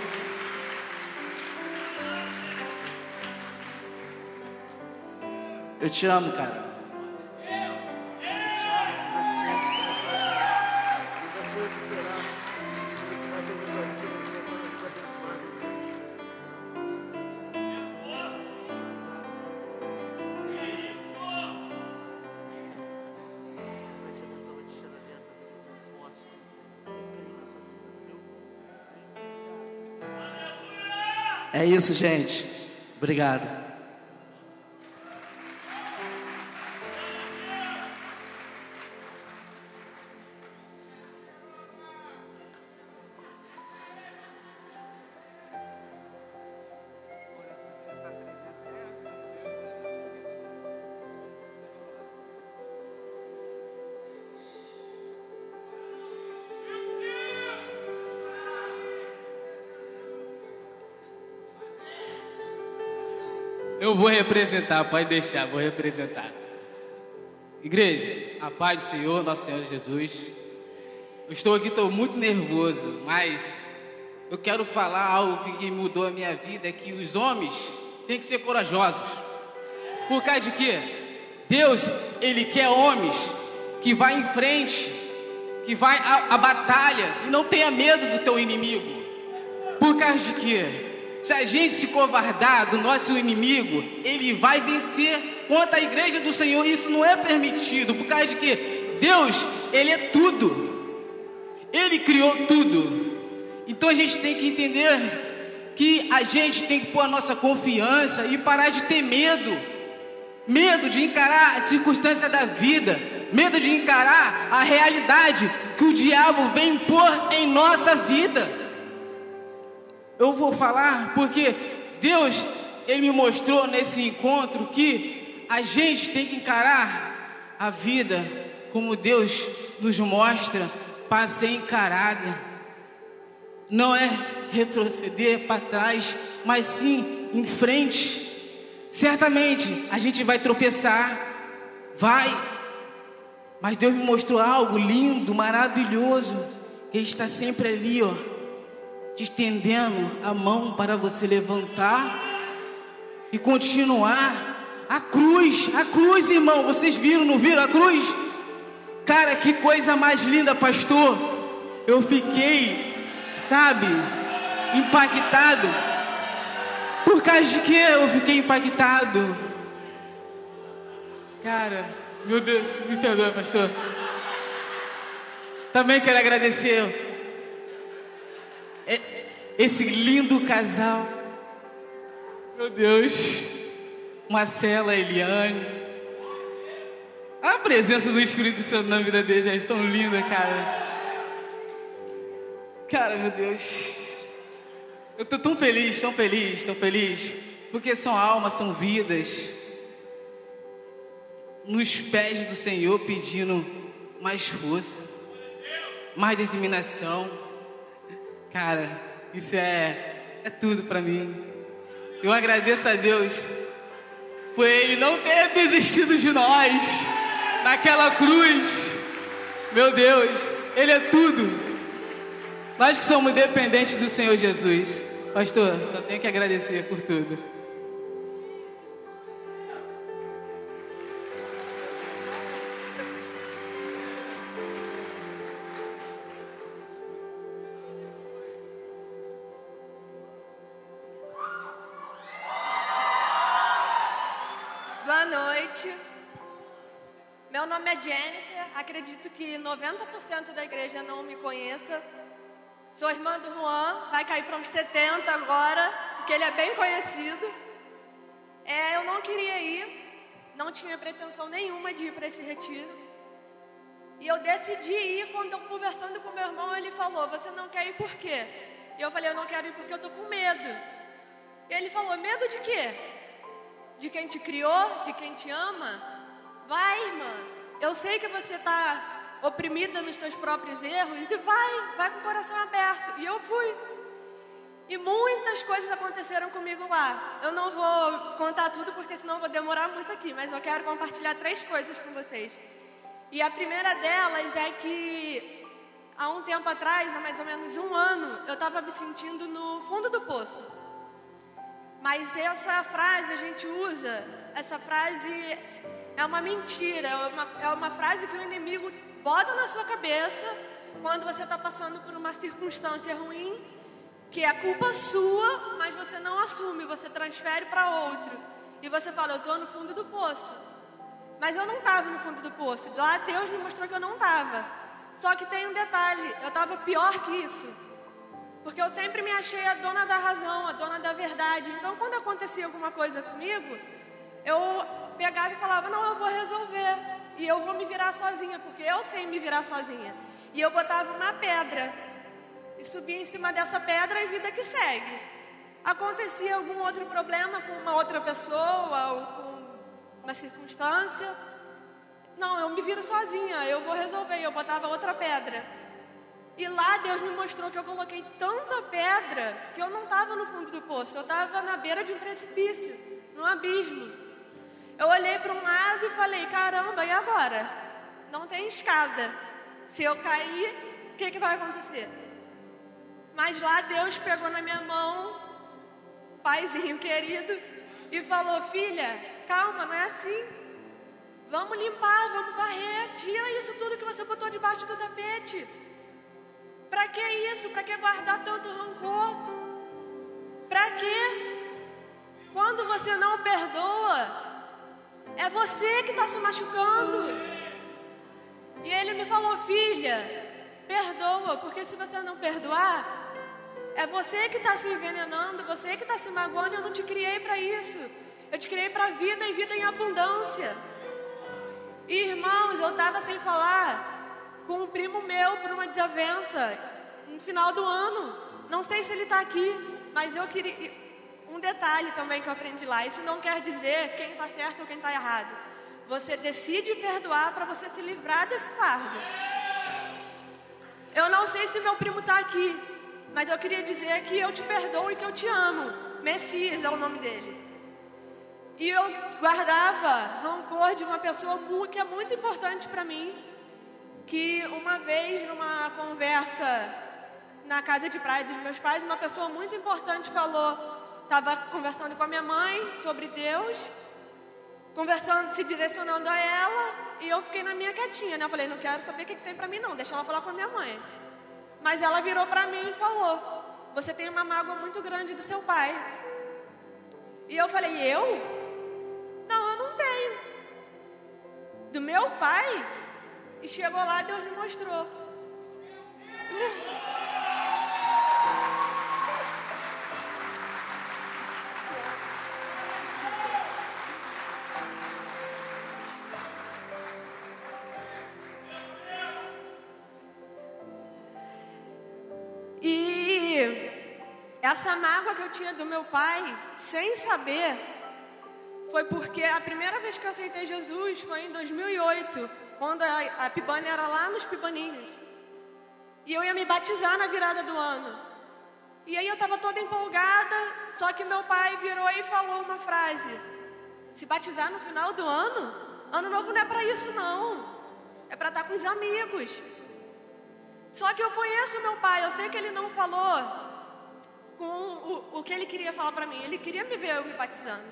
Eu te amo, cara. É isso, gente. Obrigado. Vou representar, pode deixar, vou representar. Igreja, a paz do Senhor, nosso Senhor Jesus. Eu estou aqui, estou muito nervoso, mas eu quero falar algo que mudou a minha vida, é que os homens têm que ser corajosos. Por causa de quê? Deus, Ele quer homens que vá em frente, que vai à, à batalha e não tenha medo do teu inimigo. Por causa de quê? Se a gente se covardar do nosso inimigo, ele vai vencer quanto à igreja do Senhor, isso não é permitido, por causa de que Deus, Ele é tudo. Ele criou tudo. Então a gente tem que entender que a gente tem que pôr a nossa confiança e parar de ter medo. Medo de encarar a circunstância da vida, medo de encarar a realidade que o diabo vem pôr em nossa vida. Eu vou falar porque Deus, Ele me mostrou nesse encontro que a gente tem que encarar a vida como Deus nos mostra para ser encarada. Não é retroceder para trás, mas sim em frente. Certamente a gente vai tropeçar, vai, mas Deus me mostrou algo lindo, maravilhoso, que Ele está sempre ali, ó, te estendendo a mão para você levantar e continuar. A cruz, a cruz, irmão, vocês viram, não viram a cruz? Cara, que coisa mais linda, pastor. Eu fiquei, sabe, impactado. Por causa de que eu fiquei impactado? Cara, meu Deus, me perdoa, pastor. Também quero agradecer esse lindo casal. Meu Deus, Marcela, Eliane. A presença do Espírito Santo na vida deles, eles estão lindas, cara. Cara, meu Deus. Eu tô tão feliz, tão feliz, tão feliz. Porque são almas, são vidas. Nos pés do Senhor pedindo mais força, mais determinação. Cara, isso é, é tudo para mim. Eu agradeço a Deus por Ele não ter desistido de nós naquela cruz. Meu Deus, Ele é tudo. Nós que somos dependentes do Senhor Jesus. Pastor, só tenho que agradecer por tudo. Acredito que 90% da igreja não me conheça. Sou irmã do Juan, vai cair para uns 70 agora, porque ele é bem conhecido. É, eu não queria ir, não tinha pretensão nenhuma de ir para esse retiro. E eu decidi ir quando eu conversando com meu irmão, ele falou: "Você não quer ir por quê?" E eu falei: "Eu não quero ir porque eu tô com medo." E ele falou: "Medo de quê?" de quem te criou, de quem te ama. Vai, irmã. Eu sei que você está oprimida nos seus próprios erros e vai, vai com o coração aberto. E eu fui. E muitas coisas aconteceram comigo lá. Eu não vou contar tudo porque senão vou demorar muito aqui, mas eu quero compartilhar três coisas com vocês. E a primeira delas é que há um tempo atrás, há mais ou menos um ano, eu estava me sentindo no fundo do poço. Mas essa frase a gente usa, essa frase é uma mentira, é uma, é uma frase que o inimigo bota na sua cabeça quando você está passando por uma circunstância ruim, que é culpa sua, mas você não assume, você transfere para outro. E você fala, eu estou no fundo do poço. Mas eu não estava no fundo do poço. Lá Deus me mostrou que eu não estava. Só que tem um detalhe, eu estava pior que isso. Porque eu sempre me achei a dona da razão, a dona da verdade. Então, quando acontecia alguma coisa comigo, eu pegava e falava: Não, eu vou resolver. E eu vou me virar sozinha, porque eu sei me virar sozinha. E eu botava uma pedra e subia em cima dessa pedra e vida que segue. Acontecia algum outro problema com uma outra pessoa ou com uma circunstância. Não, eu me viro sozinha, eu vou resolver. Eu botava outra pedra. E lá Deus me mostrou que eu coloquei tanta pedra que eu não estava no fundo do poço, eu estava na beira de um precipício, num abismo. Eu olhei para um lado e falei: caramba, e agora? Não tem escada. Se eu cair, o que, que vai acontecer? Mas lá Deus pegou na minha mão, paizinho [laughs] querido, e falou: filha, calma, não é assim. Vamos limpar, vamos varrer, tira isso tudo que você botou debaixo do tapete. Para que isso? Para que guardar tanto rancor? Para que? Quando você não perdoa, É você que está se machucando. E ele me falou, filha, perdoa, porque se você não perdoar, é você que está se envenenando, você que está se magoando. Eu não te criei para isso. Eu te criei para vida e vida em abundância. E, irmãos, eu estava sem falar com um primo meu por uma desavença no final do ano. Não sei se ele está aqui, mas eu queria. Um detalhe também que eu aprendi lá: isso não quer dizer quem está certo ou quem está errado. Você decide perdoar para você se livrar desse fardo. Eu não sei se meu primo está aqui, mas eu queria dizer que eu te perdoo e que eu te amo. Messias é o nome dele. E eu guardava rancor de uma pessoa que é muito importante para mim. Que uma vez, numa conversa na casa de praia dos meus pais, uma pessoa muito importante falou, estava conversando com a minha mãe sobre Deus, conversando, se direcionando a ela, e eu fiquei na minha quietinha, né? Eu falei, não quero saber o que, que tem para mim, não, deixa ela falar com a minha mãe. Mas ela virou para mim e falou: Você tem uma mágoa muito grande do seu pai. E eu falei: Eu? Não, eu não tenho. Do meu pai. E chegou lá, Deus me mostrou. Tinha do meu pai, sem saber, foi porque a primeira vez que eu aceitei Jesus foi em 2008, quando a, a Pibane era lá nos Pibaninhos. E eu ia me batizar na virada do ano. E aí eu estava toda empolgada, só que meu pai virou e falou uma frase: Se batizar no final do ano? Ano novo não é para isso, não. É para estar tá com os amigos. Só que eu conheço meu pai, eu sei que ele não falou com o, o que ele queria falar para mim. Ele queria me ver eu me batizando.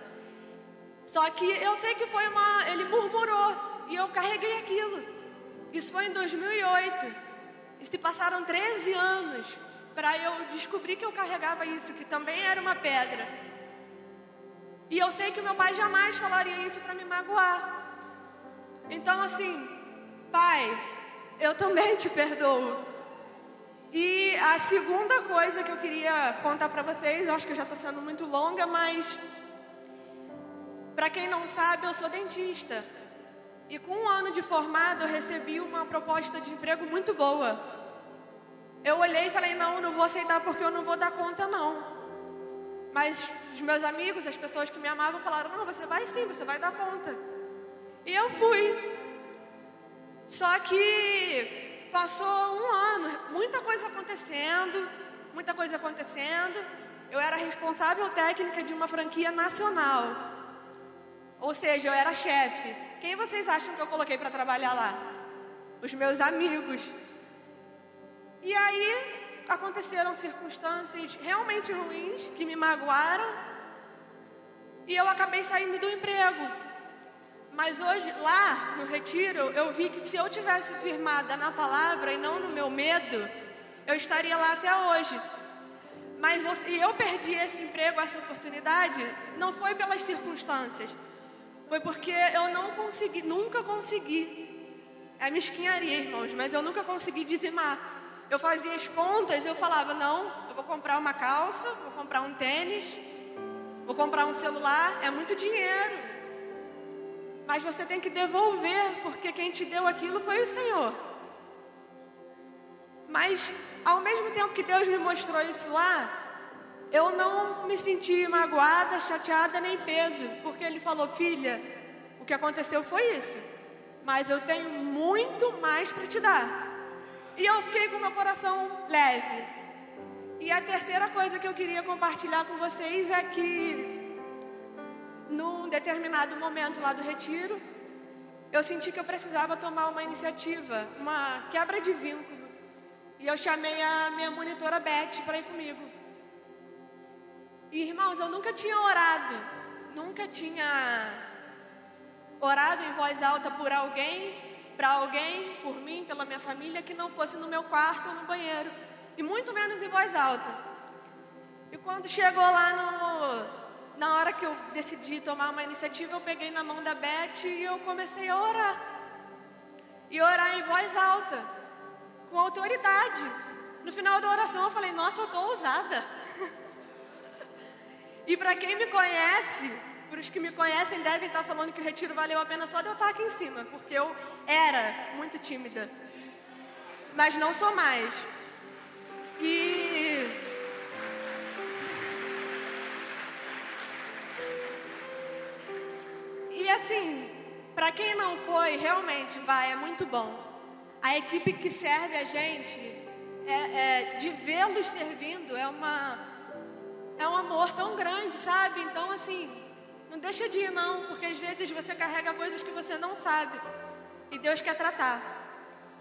Só que eu sei que foi uma. Ele murmurou e eu carreguei aquilo. Isso foi em 2008. E se passaram 13 anos para eu descobrir que eu carregava isso, que também era uma pedra. E eu sei que meu pai jamais falaria isso para me magoar. Então, assim, pai, eu também te perdoo. E a segunda coisa que eu queria contar para vocês, eu acho que já estou sendo muito longa, mas para quem não sabe, eu sou dentista. E com um ano de formado, eu recebi uma proposta de emprego muito boa. Eu olhei e falei: não, não vou aceitar porque eu não vou dar conta, não. Mas os meus amigos, as pessoas que me amavam, falaram: não, você vai sim, você vai dar conta. E eu fui. Só que passou um ano, muita coisa acontecendo, muita coisa acontecendo. Eu era responsável técnica de uma franquia nacional. Ou seja, eu era chefe. Quem vocês acham que eu coloquei para trabalhar lá? Os meus amigos. E aí aconteceram circunstâncias realmente ruins que me magoaram. E eu acabei saindo do emprego. Mas hoje, lá no retiro, eu vi que se eu tivesse firmada na palavra e não no meu medo, eu estaria lá até hoje. Mas eu, e eu perdi esse emprego, essa oportunidade, não foi pelas circunstâncias, foi porque eu não consegui, nunca consegui. É mesquinharia, irmãos, mas eu nunca consegui dizimar. Eu fazia as contas, eu falava, não, eu vou comprar uma calça, vou comprar um tênis, vou comprar um celular, é muito dinheiro. Mas você tem que devolver, porque quem te deu aquilo foi o Senhor. Mas ao mesmo tempo que Deus me mostrou isso lá, eu não me senti magoada, chateada nem peso, porque ele falou: Filha, o que aconteceu foi isso, mas eu tenho muito mais para te dar. E eu fiquei com meu coração leve. E a terceira coisa que eu queria compartilhar com vocês é que, num determinado momento lá do retiro, eu senti que eu precisava tomar uma iniciativa, uma quebra de vínculo. E eu chamei a minha monitora Beth para ir comigo. E, irmãos, eu nunca tinha orado, nunca tinha orado em voz alta por alguém, para alguém, por mim, pela minha família, que não fosse no meu quarto ou no banheiro, e muito menos em voz alta. E quando chegou lá na hora que eu decidi tomar uma iniciativa, eu peguei na mão da Beth e eu comecei a orar. E orar em voz alta, com autoridade. No final da oração eu falei, nossa, eu estou ousada. [laughs] e para quem me conhece, para os que me conhecem devem estar falando que o retiro valeu a pena só de eu estar aqui em cima, porque eu era muito tímida. Mas não sou mais. E E assim, para quem não foi, realmente vai, é muito bom. A equipe que serve a gente, é, é, de vê-los servindo, é uma é um amor tão grande, sabe? Então assim, não deixa de ir não, porque às vezes você carrega coisas que você não sabe e Deus quer tratar.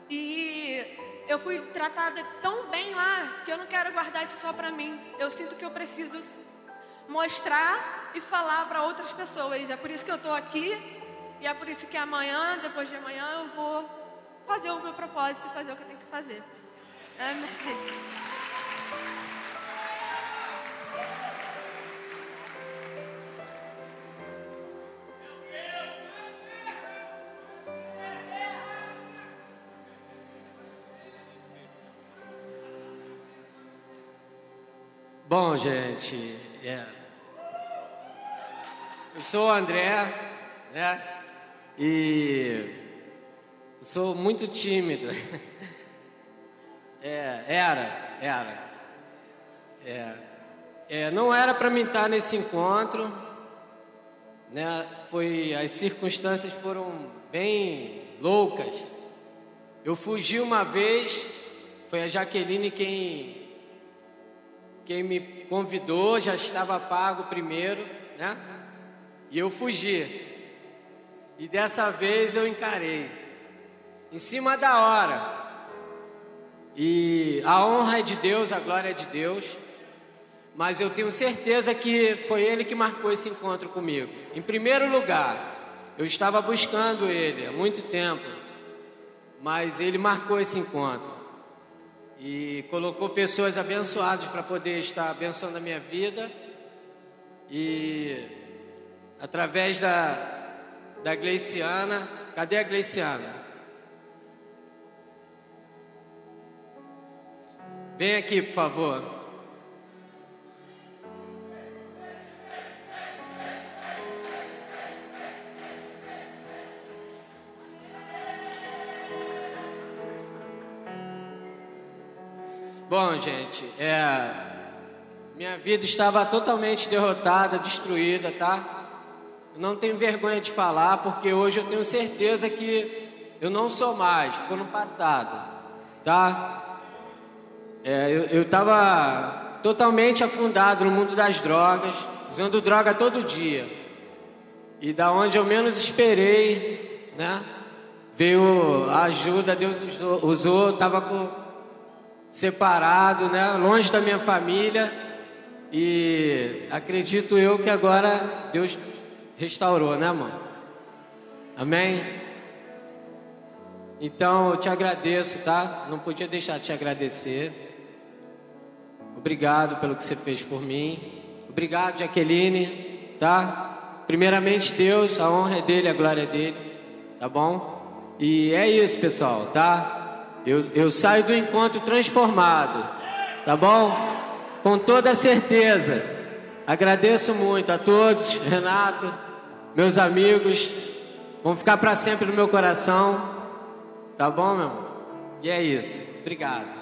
E eu fui tratada tão bem lá que eu não quero guardar isso só para mim. Eu sinto que eu preciso mostrar e falar para outras pessoas. É por isso que eu estou aqui e é por isso que amanhã, depois de amanhã, eu vou fazer o meu propósito e fazer o que eu tenho que fazer. Amém. Bom, gente, é. Eu sou o André, né? E sou muito tímido. [laughs] É, era, era. É, é, não era para mim estar nesse encontro, né? Foi, as circunstâncias foram bem loucas. Eu fugi uma vez, foi a Jaqueline quem quem me convidou, já estava pago primeiro, né? E eu fugi. E dessa vez eu encarei. Em cima da hora. E a honra é de Deus, a glória é de Deus. Mas eu tenho certeza que foi Ele que marcou esse encontro comigo. Em primeiro lugar, eu estava buscando Ele há muito tempo. Mas Ele marcou esse encontro. E colocou pessoas abençoadas para poder estar abençoando a minha vida. E através da, da Gleiciana, cadê a Gleiciana? Vem aqui, por favor. Bom, gente, é, minha vida estava totalmente derrotada, destruída, tá? Não tenho vergonha de falar, porque hoje eu tenho certeza que eu não sou mais, ficou no passado, tá? É, eu estava totalmente afundado no mundo das drogas, usando droga todo dia. E da onde eu menos esperei, né? Veio a ajuda, Deus usou, estava com separado, né? Longe da minha família. E acredito eu que agora Deus restaurou, né, mano? Amém? Então eu te agradeço, tá? Não podia deixar de te agradecer. Obrigado pelo que você fez por mim. Obrigado, Jaqueline, tá? Primeiramente, Deus, a honra é dele, a glória é dele, tá bom? E é isso, pessoal, tá? Eu, eu saio do encontro transformado, tá bom? Com toda certeza. Agradeço muito a todos, Renato, meus amigos. Vão ficar para sempre no meu coração, tá bom, meu irmão? E é isso. Obrigado.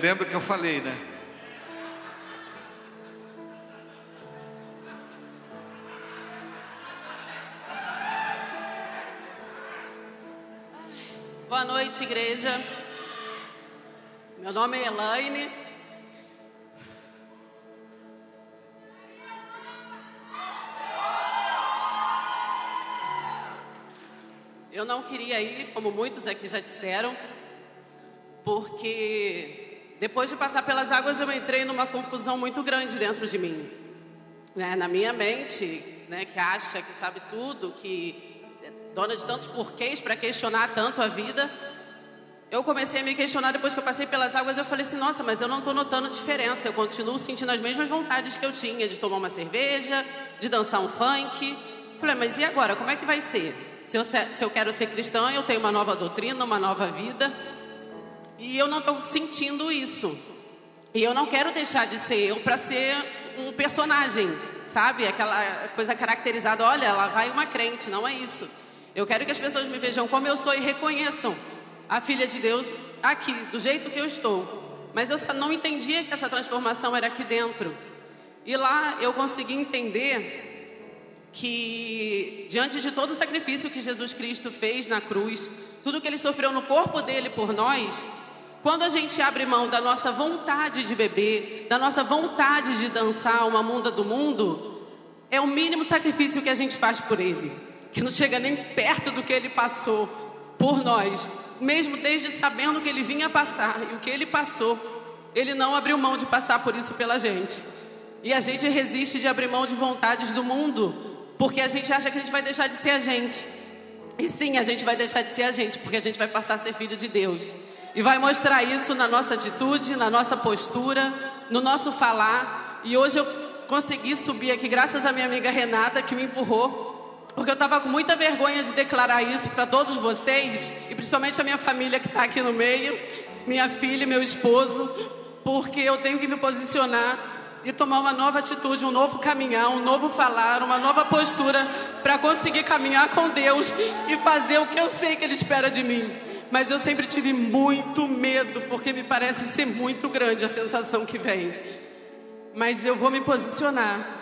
Lembra que eu falei, né? Boa noite, igreja. Meu nome é Elaine. Eu não queria ir, como muitos aqui já disseram, porque depois de passar pelas águas eu entrei numa confusão muito grande dentro de mim. Né? Na minha mente, né, que acha que sabe tudo, que é dona de tantos porquês para questionar tanto a vida, eu comecei a me questionar depois que eu passei pelas águas. Eu falei assim: nossa, mas eu não estou notando diferença. Eu continuo sentindo as mesmas vontades que eu tinha de tomar uma cerveja, de dançar um funk. Falei, mas e agora? Como é que vai ser? Se eu, se eu quero ser cristã, eu tenho uma nova doutrina, uma nova vida. E eu não estou sentindo isso. E eu não quero deixar de ser eu para ser um personagem, sabe? Aquela coisa caracterizada: olha, ela vai uma crente, não é isso. Eu quero que as pessoas me vejam como eu sou e reconheçam a filha de Deus aqui, do jeito que eu estou. Mas eu não entendia que essa transformação era aqui dentro. E lá eu consegui entender que, diante de todo o sacrifício que Jesus Cristo fez na cruz, tudo que ele sofreu no corpo dele por nós, quando a gente abre mão da nossa vontade de beber, da nossa vontade de dançar uma munda do mundo, é o mínimo sacrifício que a gente faz por ele, que não chega nem perto do que ele passou por nós, mesmo desde sabendo que ele vinha passar e o que ele passou, ele não abriu mão de passar por isso pela gente. E a gente resiste de abrir mão de vontades do mundo, porque a gente acha que a gente vai deixar de ser a gente. E sim, a gente vai deixar de ser a gente, porque a gente vai passar a ser filho de Deus. E vai mostrar isso na nossa atitude, na nossa postura, no nosso falar. E hoje eu consegui subir aqui, graças à minha amiga Renata, que me empurrou, porque eu estava com muita vergonha de declarar isso para todos vocês, e principalmente a minha família que está aqui no meio, minha filha meu esposo, porque eu tenho que me posicionar e tomar uma nova atitude, um novo caminhar, um novo falar, uma nova postura para conseguir caminhar com Deus e fazer o que eu sei que Ele espera de mim mas eu sempre tive muito medo, porque me parece ser muito grande a sensação que vem. Mas eu vou me posicionar.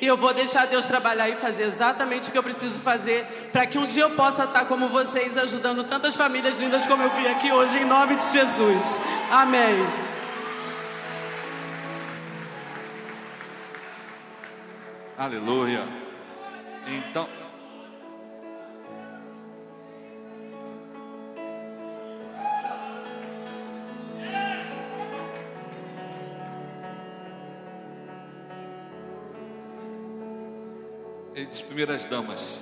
E eu vou deixar Deus trabalhar e fazer exatamente o que eu preciso fazer para que um dia eu possa estar como vocês, ajudando tantas famílias lindas como eu vi aqui hoje, em nome de Jesus. Amém. Aleluia. Então, Ele primeiras damas.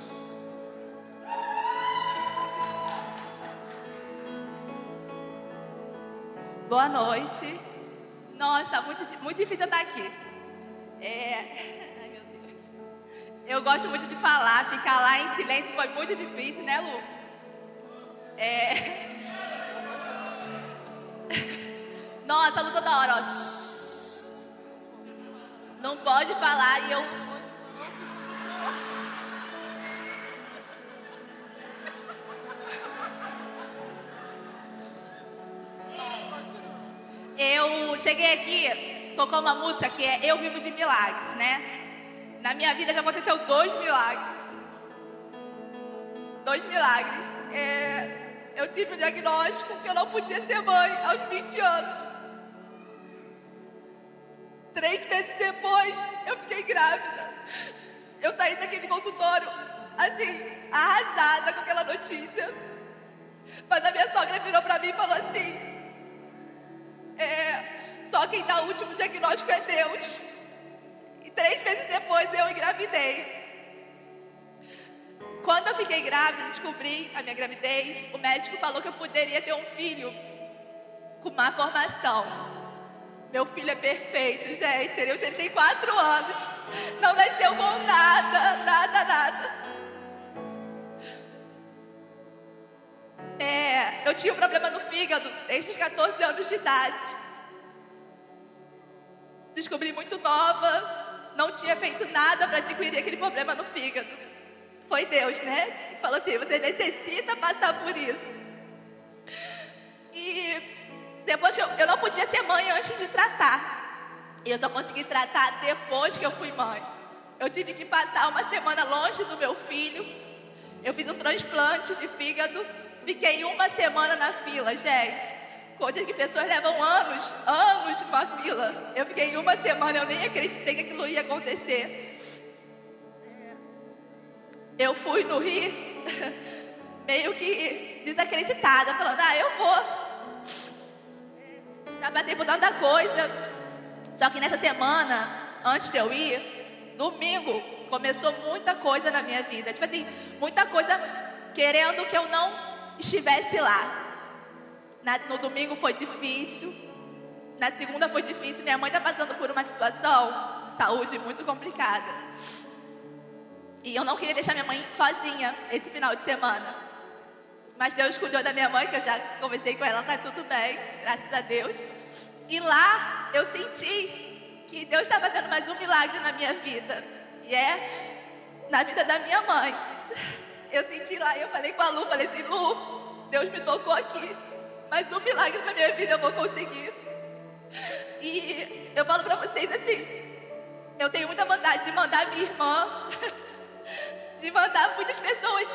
Boa noite. Nossa, muito, muito difícil estar aqui. É... [laughs] Ai, meu Deus. Eu gosto muito de falar, ficar lá em silêncio foi muito difícil, né, Lu? É... [laughs] Nossa, Lu toda hora, ó. Não pode falar e eu eu cheguei aqui, tocou uma música que é Eu Vivo de Milagres, né? Na minha vida já aconteceu dois milagres. Dois milagres. É, eu tive o diagnóstico que eu não podia ser mãe aos 20 anos. Três meses depois, eu fiquei grávida. Eu saí daquele consultório, assim, arrasada com aquela notícia. Mas a minha sogra virou para mim e falou assim: é, só quem dá o último diagnóstico é Deus. E três meses depois eu engravidei. Quando eu fiquei grávida, descobri a minha gravidez, o médico falou que eu poderia ter um filho com má formação. Meu filho é perfeito, gente. Ele tem quatro anos. Não nasceu com nada, nada, eu tinha um problema no fígado desde os 14 anos de idade. Descobri muito nova, não tinha feito nada para adquirir aquele problema no fígado. Foi Deus, né? Que falou assim: você necessita passar por isso. E depois eu, eu não podia ser mãe antes de tratar. E eu só consegui tratar depois que eu fui mãe. Eu tive que passar uma semana longe do meu filho. Eu fiz um transplante de fígado Fiquei uma semana na fila, gente. Coisa que pessoas levam anos, anos numa fila. Eu fiquei uma semana, eu nem acreditei que aquilo ia acontecer. Eu fui no Rio, [laughs] meio que desacreditada, falando, ah, eu vou. Já passei por tanta coisa. Só que nessa semana, antes de eu ir, domingo, começou muita coisa na minha vida. Tipo assim, muita coisa querendo que eu não estivesse lá. Na, no domingo foi difícil. Na segunda foi difícil. Minha mãe está passando por uma situação de saúde muito complicada. E eu não queria deixar minha mãe sozinha esse final de semana. Mas Deus cuidou da minha mãe, que eu já conversei com ela, tá tudo bem, graças a Deus. E lá eu senti que Deus está fazendo mais um milagre na minha vida. E é na vida da minha mãe. Eu senti lá eu falei com a Lu, falei assim, Lu, Deus me tocou aqui. Mas um milagre na minha vida eu vou conseguir. E eu falo pra vocês assim, eu tenho muita vontade de mandar minha irmã, [laughs] de mandar muitas pessoas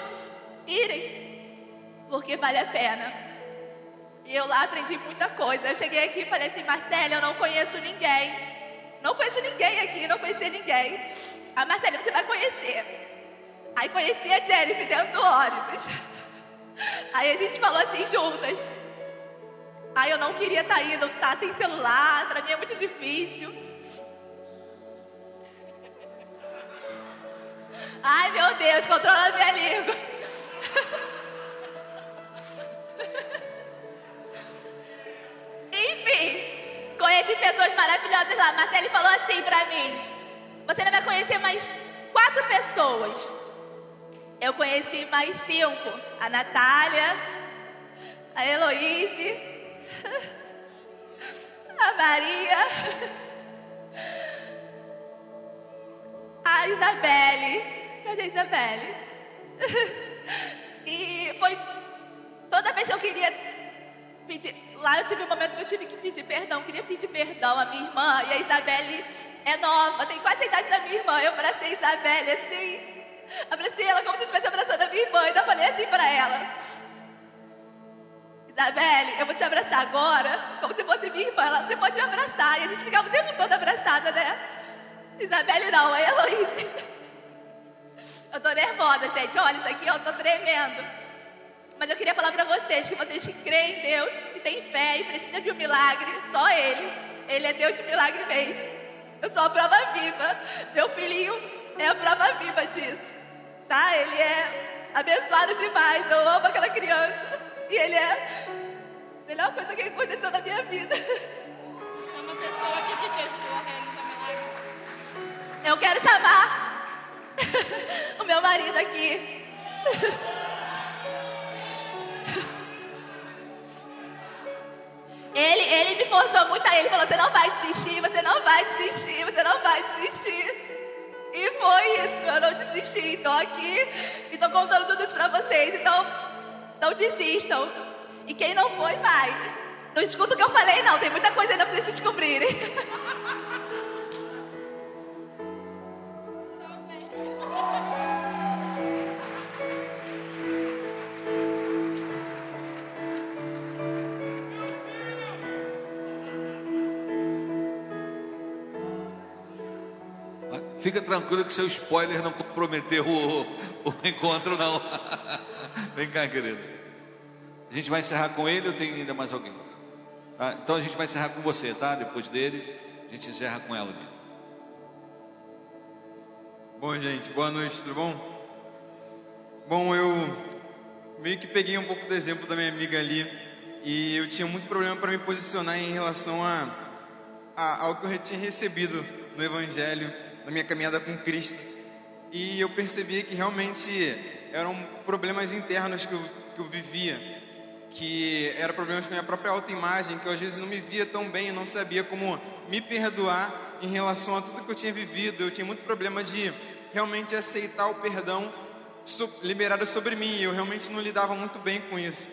irem, porque vale a pena. E eu lá aprendi muita coisa. Eu cheguei aqui e falei assim, Marcela, eu não conheço ninguém. Não conheço ninguém aqui, não conheci ninguém. A Marcela, você vai conhecer. Aí conheci a Jennifer dentro do ônibus. Aí a gente falou assim juntas. Aí eu não queria estar tá indo, tá sem celular, para mim é muito difícil. Ai meu Deus, controla minha língua. Enfim, conheci pessoas maravilhosas lá. Marcele falou assim pra mim: Você vai conhecer mais quatro pessoas. Eu conheci mais cinco: a Natália, a Heloíse, a Maria, a Isabelle. Cadê a Isabelle? E foi toda vez que eu queria pedir. Lá eu tive um momento que eu tive que pedir perdão, queria pedir perdão à minha irmã. E a Isabelle é nova, tem quase a idade da minha irmã. Eu abracei a Isabelle assim. Abracei ela como se eu estivesse abraçando a minha irmã. Ainda falei assim para ela. Isabelle, eu vou te abraçar agora, como se fosse minha irmã. Ela, você pode me abraçar. E a gente ficava o tempo todo abraçada, né? Isabelle não, é Heloísa. Eu tô nervosa, gente. Olha, isso aqui eu tô tremendo. Mas eu queria falar para vocês que vocês que creem em Deus, que têm fé e precisam de um milagre, só Ele. Ele é Deus de milagre mesmo. Eu sou a prova viva. Meu filhinho é a prova viva disso. Tá? Ele é abençoado demais. Eu amo aquela criança. E ele é a melhor coisa que aconteceu na minha vida. Chama a pessoa aqui que te ajudou a realizar milagre. Eu quero chamar [laughs] o meu marido aqui. Ele, ele me forçou muito a ele, falou, você não vai desistir, você não vai desistir, você não vai desistir. E foi isso, eu não desisti. Estou aqui e estou contando tudo isso para vocês. Então, não desistam. E quem não foi, vai. Não escuta o que eu falei, não. Tem muita coisa ainda para vocês descobrirem. [laughs] Fica tranquilo que seu spoiler não comprometeu o, o encontro, não. [laughs] Vem cá, querido. A gente vai encerrar com ele ou tem ainda mais alguém? Tá? Então a gente vai encerrar com você, tá? Depois dele, a gente encerra com ela aqui. Bom, gente, boa noite, tudo bom? Bom, eu meio que peguei um pouco do exemplo da minha amiga ali e eu tinha muito problema para me posicionar em relação a, a, ao que eu tinha recebido no Evangelho, na minha caminhada com Cristo. E eu percebi que realmente eram problemas internos que eu, que eu vivia, que eram problemas com a minha própria autoimagem, que eu às vezes não me via tão bem, eu não sabia como me perdoar em relação a tudo que eu tinha vivido. Eu tinha muito problema de realmente aceitar o perdão liberado sobre mim. Eu realmente não lidava muito bem com isso.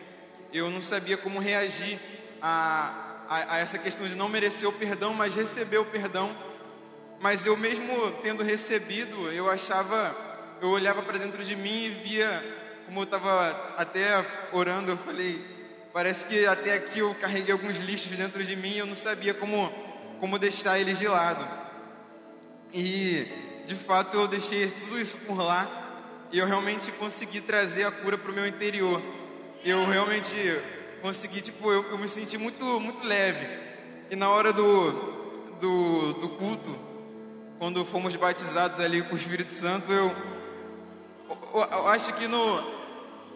Eu não sabia como reagir a, a, a essa questão de não merecer o perdão, mas receber o perdão. Mas eu mesmo tendo recebido, eu achava eu olhava para dentro de mim e via como eu estava até orando, eu falei, parece que até aqui eu carreguei alguns lixos dentro de mim, eu não sabia como, como deixar eles de lado. E de fato eu deixei tudo isso por lá e eu realmente consegui trazer a cura para o meu interior. Eu realmente consegui, tipo, eu, eu, me senti muito, muito leve. E na hora do, do, do culto, quando fomos batizados ali com o Espírito Santo, eu, eu, eu acho que no,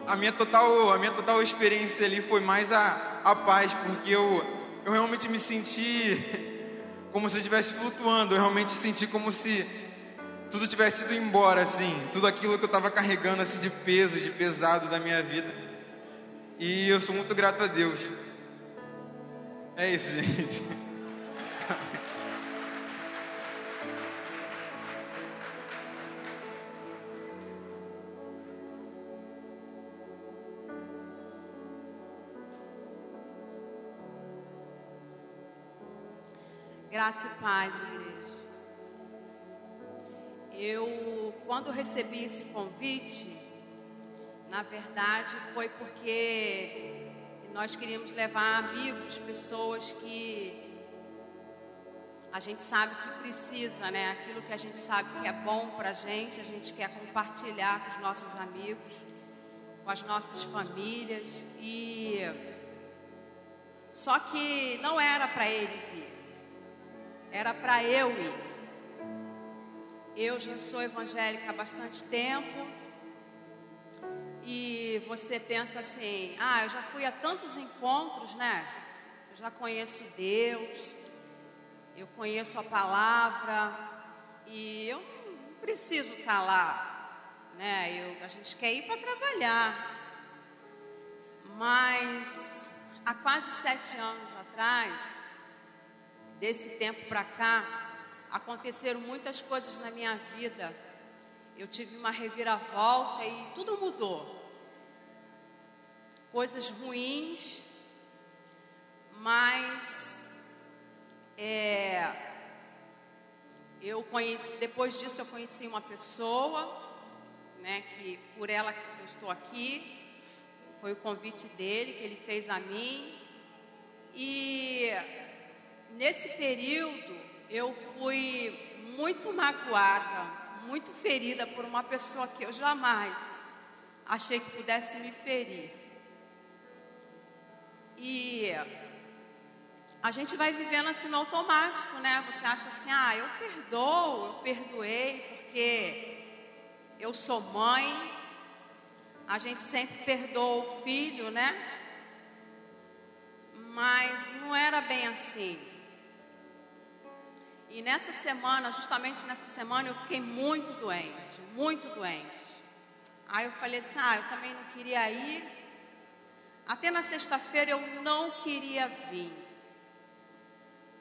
a minha total, a minha total experiência ali foi mais a, a paz, porque eu, eu realmente me senti [laughs] como se eu estivesse flutuando, eu realmente senti como se tudo tivesse ido embora, assim, tudo aquilo que eu estava carregando, assim, de peso, de pesado da minha vida. E eu sou muito grato a Deus. É isso, [laughs] gente. Graça e paz, igreja. Eu, quando recebi esse convite, na verdade foi porque nós queríamos levar amigos, pessoas que a gente sabe que precisa, né? Aquilo que a gente sabe que é bom para a gente, a gente quer compartilhar com os nossos amigos, com as nossas famílias e só que não era para eles ir. Era para eu ir. Eu já sou evangélica há bastante tempo. E você pensa assim: ah, eu já fui a tantos encontros, né? Eu já conheço Deus, eu conheço a palavra, e eu não preciso estar lá, né? Eu, a gente quer ir para trabalhar. Mas há quase sete anos atrás, desse tempo para cá, aconteceram muitas coisas na minha vida. Eu tive uma reviravolta e tudo mudou. Coisas ruins, mas é, eu conheci, depois disso eu conheci uma pessoa, né, que por ela que eu estou aqui, foi o convite dele que ele fez a mim. E Nesse período, eu fui muito magoada, muito ferida por uma pessoa que eu jamais achei que pudesse me ferir. E a gente vai vivendo assim no automático, né? Você acha assim, ah, eu perdoo, eu perdoei, porque eu sou mãe. A gente sempre perdoa o filho, né? Mas não era bem assim. E nessa semana, justamente nessa semana, eu fiquei muito doente, muito doente. Aí eu falei assim: ah, eu também não queria ir. Até na sexta-feira eu não queria vir.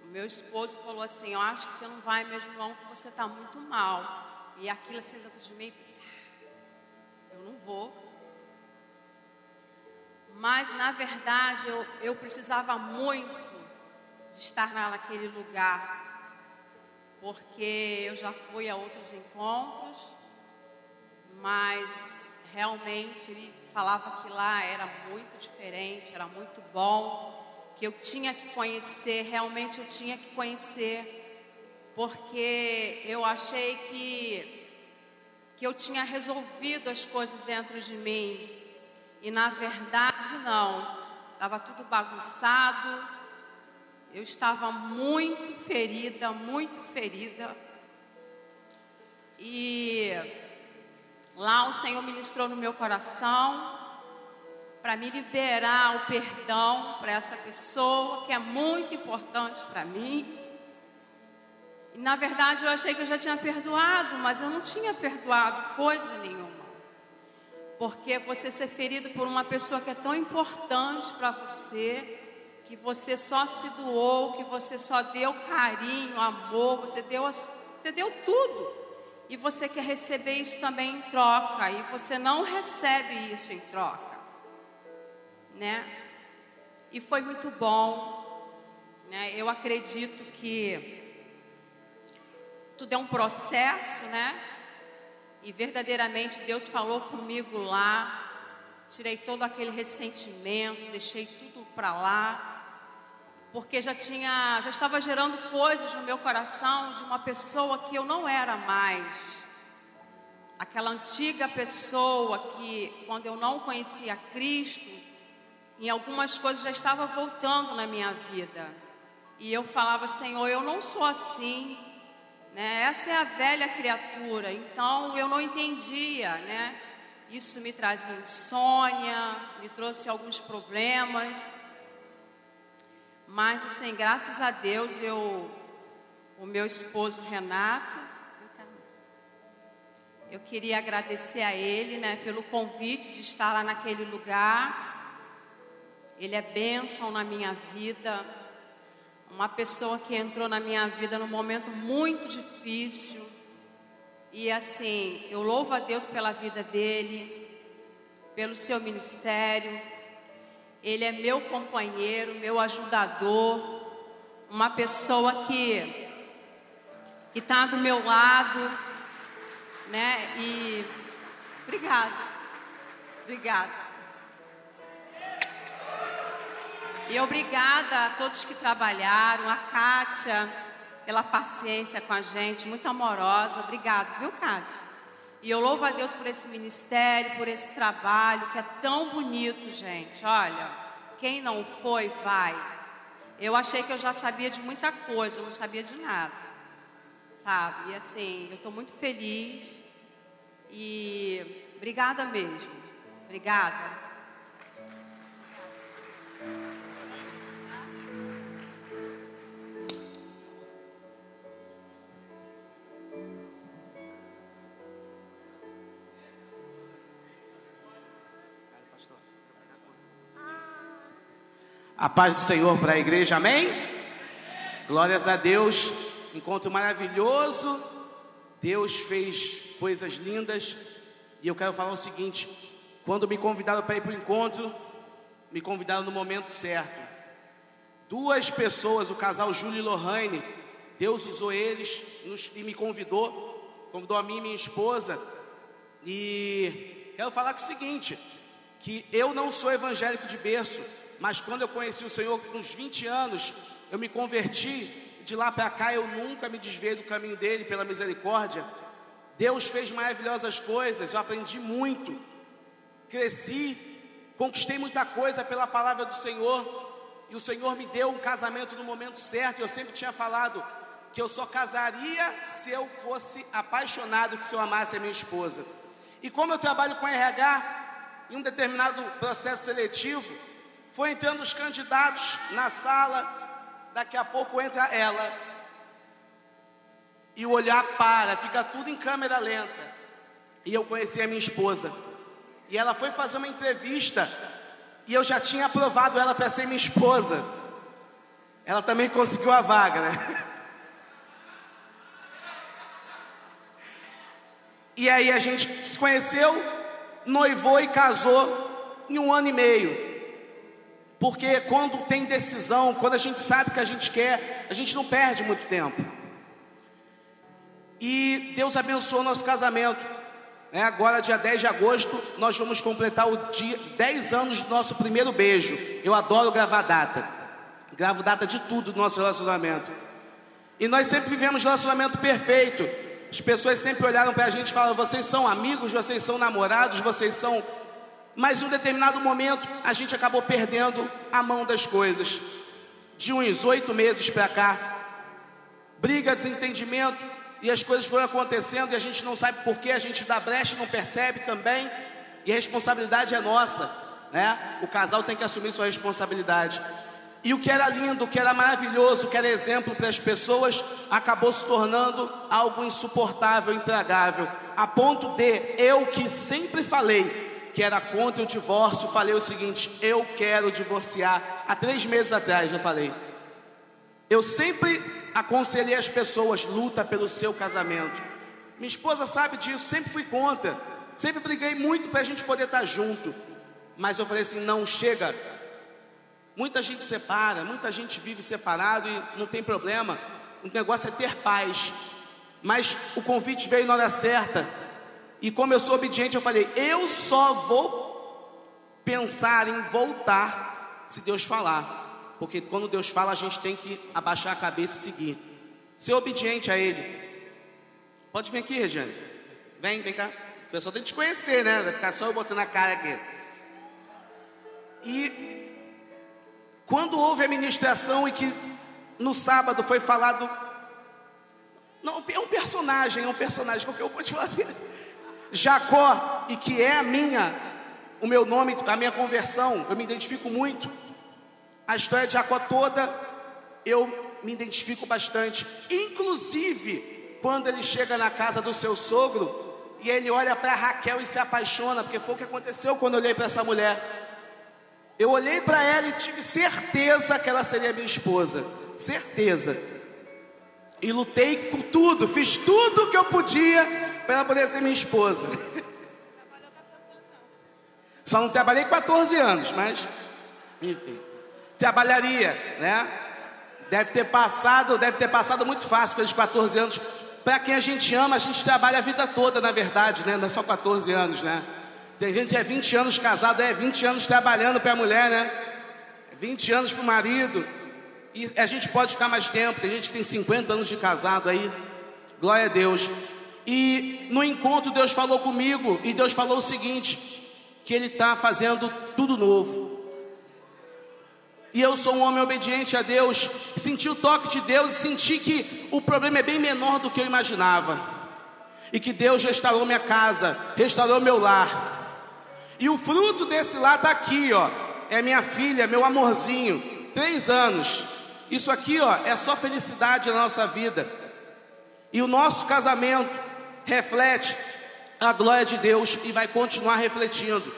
O meu esposo falou assim: eu acho que você não vai mesmo, não, que você está muito mal. E aquilo assim dentro de mim, assim, eu não vou. Mas na verdade eu, eu precisava muito de estar naquele lugar porque eu já fui a outros encontros, mas realmente ele falava que lá era muito diferente, era muito bom, que eu tinha que conhecer, realmente eu tinha que conhecer, porque eu achei que, que eu tinha resolvido as coisas dentro de mim, e na verdade não, estava tudo bagunçado, eu estava muito ferida, muito ferida. E lá o Senhor ministrou no meu coração para me liberar o perdão para essa pessoa que é muito importante para mim. E na verdade eu achei que eu já tinha perdoado, mas eu não tinha perdoado coisa nenhuma. Porque você ser ferido por uma pessoa que é tão importante para você, que você só se doou, que você só deu carinho, amor, você deu, você deu tudo. E você quer receber isso também em troca, e você não recebe isso em troca. Né? E foi muito bom. Né? Eu acredito que tudo é um processo, né? E verdadeiramente Deus falou comigo lá tirei todo aquele ressentimento, deixei tudo para lá porque já tinha, já estava gerando coisas no meu coração de uma pessoa que eu não era mais. Aquela antiga pessoa que, quando eu não conhecia Cristo, em algumas coisas já estava voltando na minha vida. E eu falava, Senhor, eu não sou assim, né? Essa é a velha criatura. Então eu não entendia, né? Isso me trazia insônia, me trouxe alguns problemas. Mas assim, graças a Deus, eu, o meu esposo Renato, eu queria agradecer a ele, né, pelo convite de estar lá naquele lugar. Ele é bênção na minha vida. Uma pessoa que entrou na minha vida num momento muito difícil. E assim, eu louvo a Deus pela vida dele, pelo seu ministério, ele é meu companheiro, meu ajudador, uma pessoa que que está do meu lado, né? E obrigado, obrigada. E obrigada a todos que trabalharam, a Kátia, pela paciência com a gente, muito amorosa. Obrigado, viu, Kátia? E eu louvo a Deus por esse ministério, por esse trabalho que é tão bonito, gente. Olha, quem não foi, vai. Eu achei que eu já sabia de muita coisa, eu não sabia de nada. Sabe? E assim, eu estou muito feliz. E obrigada mesmo. Obrigada. A paz do Senhor para a igreja, amém? Glórias a Deus, encontro maravilhoso. Deus fez coisas lindas. E eu quero falar o seguinte: quando me convidaram para ir para o encontro, me convidaram no momento certo. Duas pessoas, o casal Júlio e Lohane, Deus usou eles nos, e me convidou, convidou a mim e minha esposa. E quero falar o seguinte: que eu não sou evangélico de berço, mas quando eu conheci o Senhor nos 20 anos, eu me converti. De lá para cá eu nunca me desviei do caminho dele pela misericórdia. Deus fez maravilhosas coisas, eu aprendi muito, cresci, conquistei muita coisa pela palavra do Senhor. E o Senhor me deu um casamento no momento certo. Eu sempre tinha falado que eu só casaria se eu fosse apaixonado, que se eu amasse a minha esposa. E como eu trabalho com RH, em um determinado processo seletivo, foi entrando os candidatos na sala, daqui a pouco entra ela. E o olhar para, fica tudo em câmera lenta. E eu conheci a minha esposa. E ela foi fazer uma entrevista. E eu já tinha aprovado ela para ser minha esposa. Ela também conseguiu a vaga, né? E aí a gente se conheceu, noivou e casou em um ano e meio. Porque quando tem decisão, quando a gente sabe o que a gente quer, a gente não perde muito tempo. E Deus abençoou nosso casamento. É, agora, dia 10 de agosto, nós vamos completar o dia 10 anos do nosso primeiro beijo. Eu adoro gravar data. Gravo data de tudo do nosso relacionamento. E nós sempre vivemos relacionamento perfeito. As pessoas sempre olharam para a gente e falaram: vocês são amigos, vocês são namorados, vocês são mas em um determinado momento a gente acabou perdendo a mão das coisas. De uns oito meses para cá, briga, desentendimento, e as coisas foram acontecendo e a gente não sabe por que, a gente dá brecha, não percebe também, e a responsabilidade é nossa, né? O casal tem que assumir sua responsabilidade. E o que era lindo, o que era maravilhoso, o que era exemplo para as pessoas, acabou se tornando algo insuportável, intragável, a ponto de eu que sempre falei que era contra o divórcio, falei o seguinte: eu quero divorciar. Há três meses atrás eu falei. Eu sempre aconselhei as pessoas: luta pelo seu casamento. Minha esposa sabe disso, sempre fui contra. Sempre briguei muito para a gente poder estar junto. Mas eu falei assim: não chega. Muita gente separa, muita gente vive separado e não tem problema. O negócio é ter paz. Mas o convite veio na hora certa. E como eu sou obediente, eu falei: eu só vou pensar em voltar se Deus falar. Porque quando Deus fala, a gente tem que abaixar a cabeça e seguir. Ser obediente a Ele. Pode vir aqui, Regiane. Vem, vem cá. O pessoal tem que te conhecer, né? Vai ficar só eu botando a cara aqui. E quando houve a ministração e que no sábado foi falado. Não, é um personagem, é um personagem, qual que eu vou te falar? Jacó, e que é a minha, o meu nome, a minha conversão, eu me identifico muito. A história de Jacó toda, eu me identifico bastante. Inclusive, quando ele chega na casa do seu sogro, e ele olha para Raquel e se apaixona, porque foi o que aconteceu quando eu olhei para essa mulher. Eu olhei para ela e tive certeza que ela seria minha esposa. Certeza. E lutei com tudo, fiz tudo que eu podia para ela poder ser minha esposa. Só não trabalhei 14 anos, mas enfim. Trabalharia, né? Deve ter passado, deve ter passado muito fácil aqueles 14 anos. Para quem a gente ama, a gente trabalha a vida toda, na verdade, né? Não é só 14 anos, né? Tem gente que é 20 anos casado, é 20 anos trabalhando para a mulher, né? 20 anos para o marido. E a gente pode ficar mais tempo. Tem gente que tem 50 anos de casado aí. Glória a Deus. E no encontro Deus falou comigo e Deus falou o seguinte: que Ele está fazendo tudo novo. E eu sou um homem obediente a Deus, senti o toque de Deus e senti que o problema é bem menor do que eu imaginava. E que Deus restaurou minha casa, restaurou meu lar. E o fruto desse lá está aqui, ó. É minha filha, meu amorzinho, três anos. Isso aqui, ó, é só felicidade na nossa vida. E o nosso casamento reflete a glória de Deus e vai continuar refletindo.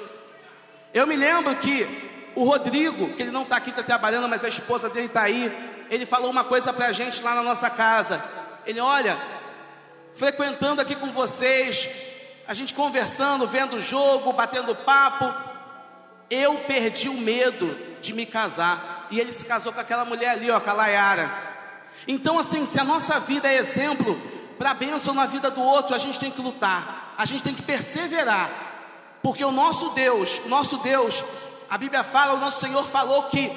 Eu me lembro que o Rodrigo, que ele não está aqui, está trabalhando, mas a esposa dele está aí, ele falou uma coisa para a gente lá na nossa casa. Ele, olha, frequentando aqui com vocês, a gente conversando, vendo o jogo, batendo papo. Eu perdi o medo de me casar. E ele se casou com aquela mulher ali, ó, com a Layara. Então, assim, se a nossa vida é exemplo para a bênção na vida do outro, a gente tem que lutar, a gente tem que perseverar. Porque o nosso Deus, o nosso Deus, a Bíblia fala, o nosso Senhor falou que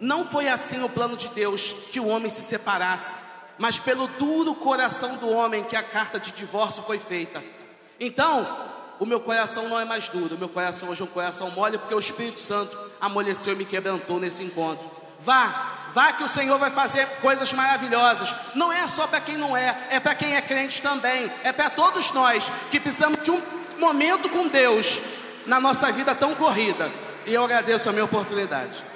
não foi assim o plano de Deus que o homem se separasse, mas pelo duro coração do homem que a carta de divórcio foi feita. Então, o meu coração não é mais duro, o meu coração hoje é um coração mole, porque o Espírito Santo amoleceu e me quebrantou nesse encontro. Vá, vá que o Senhor vai fazer coisas maravilhosas. Não é só para quem não é, é para quem é crente também. É para todos nós que precisamos de um momento com Deus na nossa vida tão corrida. E eu agradeço a minha oportunidade.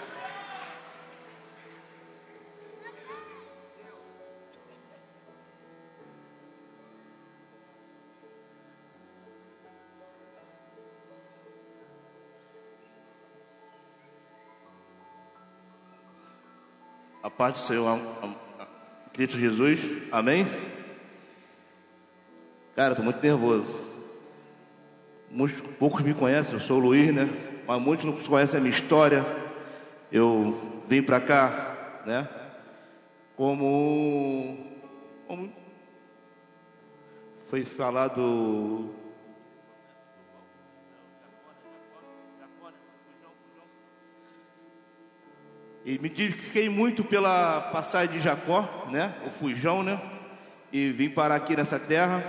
Paz do Senhor, Cristo Jesus, amém? Cara, estou muito nervoso. Muitos, poucos me conhecem, eu sou o Luiz, né? Mas muitos não conhecem a minha história. Eu vim para cá, né? Como, como foi falado E me identifiquei muito pela passagem de Jacó, né? O fujão, né? E vim parar aqui nessa terra.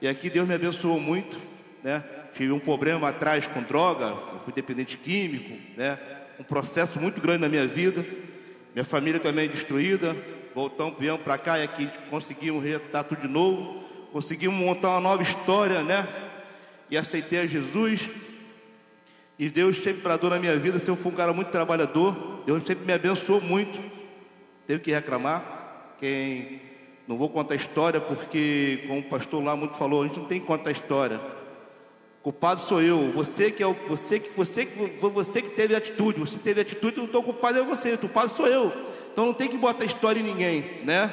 E aqui Deus me abençoou muito, né? Tive um problema atrás com droga, fui dependente químico, né? Um processo muito grande na minha vida. Minha família também destruída. Voltamos, viemos para cá e aqui conseguimos reatar tudo de novo. Conseguimos montar uma nova história, né? E aceitei a Jesus. E Deus sempre bradou na minha vida, se eu for um cara muito trabalhador, Deus sempre me abençoou muito. Teve que reclamar. Quem não vou contar história, porque como o pastor lá muito falou, a gente não tem que contar história. Culpado sou eu. Você que é o, você que você que você que teve atitude. Você teve atitude, não estou culpado é você. O culpado sou eu. Então não tem que botar história em ninguém, né?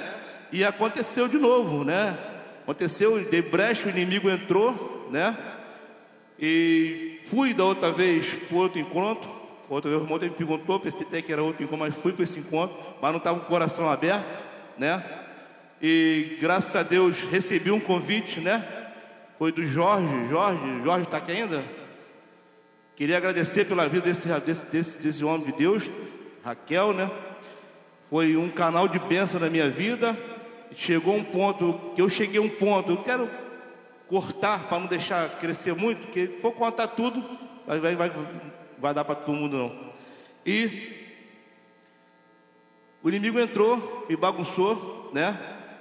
E aconteceu de novo, né? Aconteceu, de brecha, o inimigo entrou, né? E fui da outra vez para outro encontro. Outra vez o irmão me perguntou, pensei até que era outro encontro, mas fui para esse encontro, mas não estava com o coração aberto, né? E graças a Deus recebi um convite, né? Foi do Jorge, Jorge, Jorge está aqui ainda? Queria agradecer pela vida desse, desse, desse, desse homem de Deus, Raquel, né? Foi um canal de bênção na minha vida. Chegou um ponto, que eu cheguei a um ponto, eu quero cortar para não deixar crescer muito, porque se for contar tudo, vai, vai, vai, vai dar para todo mundo não. E o inimigo entrou, me bagunçou, né?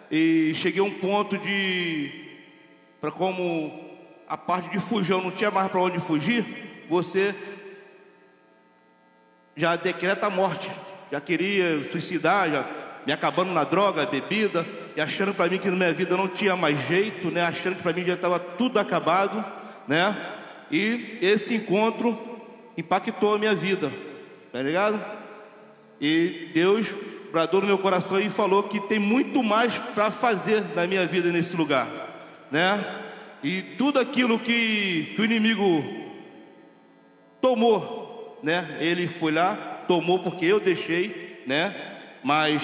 E cheguei a um ponto de, para como a parte de eu não tinha mais para onde fugir, você já decreta a morte, já queria suicidar, já me acabando na droga, bebida, e achando para mim que na minha vida não tinha mais jeito, né? Achando que para mim já estava tudo acabado, né? E esse encontro impactou a minha vida, tá ligado? E Deus bradou no meu coração e falou que tem muito mais para fazer na minha vida nesse lugar, né? E tudo aquilo que, que o inimigo tomou, né? Ele foi lá, tomou porque eu deixei, né? Mas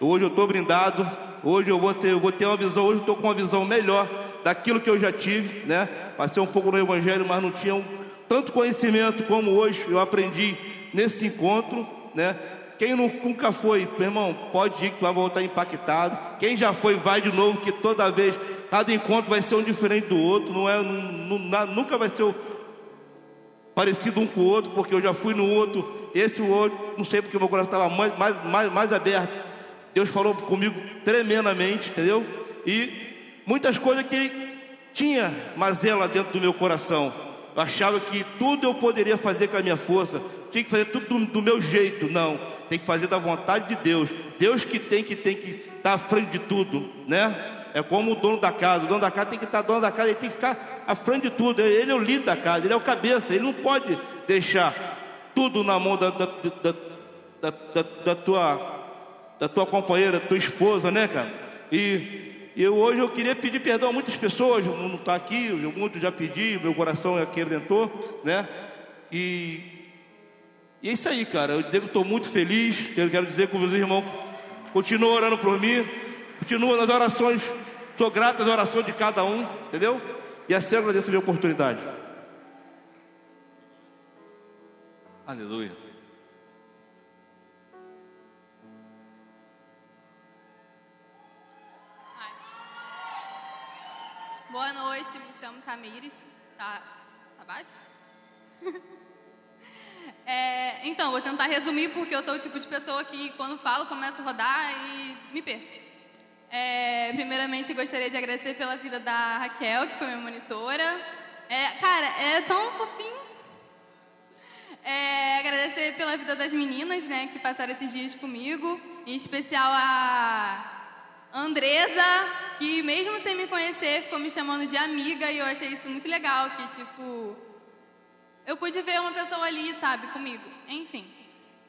hoje eu estou brindado, hoje eu vou ter, eu vou ter uma visão, hoje eu estou com uma visão melhor daquilo que eu já tive, né? Passei um pouco no Evangelho, mas não tinha um, tanto conhecimento como hoje eu aprendi nesse encontro, né? Quem nunca foi, meu irmão, pode ir que vai voltar impactado. Quem já foi, vai de novo, que toda vez, cada encontro vai ser um diferente do outro, não é, não, não, nunca vai ser parecido um com o outro, porque eu já fui no outro, esse o outro, não sei porque meu coração estava mais, mais, mais, mais aberto. Deus falou comigo tremendamente, entendeu? E muitas coisas que tinha mazela dentro do meu coração. Eu achava que tudo eu poderia fazer com a minha força, tinha que fazer tudo do, do meu jeito. Não, tem que fazer da vontade de Deus. Deus que tem que tem que estar tá à frente de tudo, né? É como o dono da casa. O dono da casa tem que estar tá, dono da casa, ele tem que ficar à frente de tudo. Ele é o líder da casa, ele é o cabeça. Ele não pode deixar tudo na mão da, da, da, da, da tua da tua companheira, tua esposa, né, cara? E eu hoje eu queria pedir perdão a muitas pessoas, não está aqui, eu muito já pedi, meu coração é redentor, né? E e é isso aí, cara. Eu dizer que estou muito feliz. Eu quero dizer que os irmãos continuam orando por mim. Continuam nas orações. Estou grato às orações de cada um, entendeu? E assim eu agradeço a minha oportunidade. Aleluia. Boa noite, me chamo Tamires. Tá, tá baixo? [laughs] É, então, vou tentar resumir porque eu sou o tipo de pessoa que quando falo começa a rodar e me perco. É, primeiramente, gostaria de agradecer pela vida da Raquel, que foi minha monitora. É, cara, é tão fofinho. É, agradecer pela vida das meninas, né, que passaram esses dias comigo. Em especial a Andresa, que mesmo sem me conhecer, ficou me chamando de amiga e eu achei isso muito legal, que tipo eu pude ver uma pessoa ali, sabe, comigo. Enfim.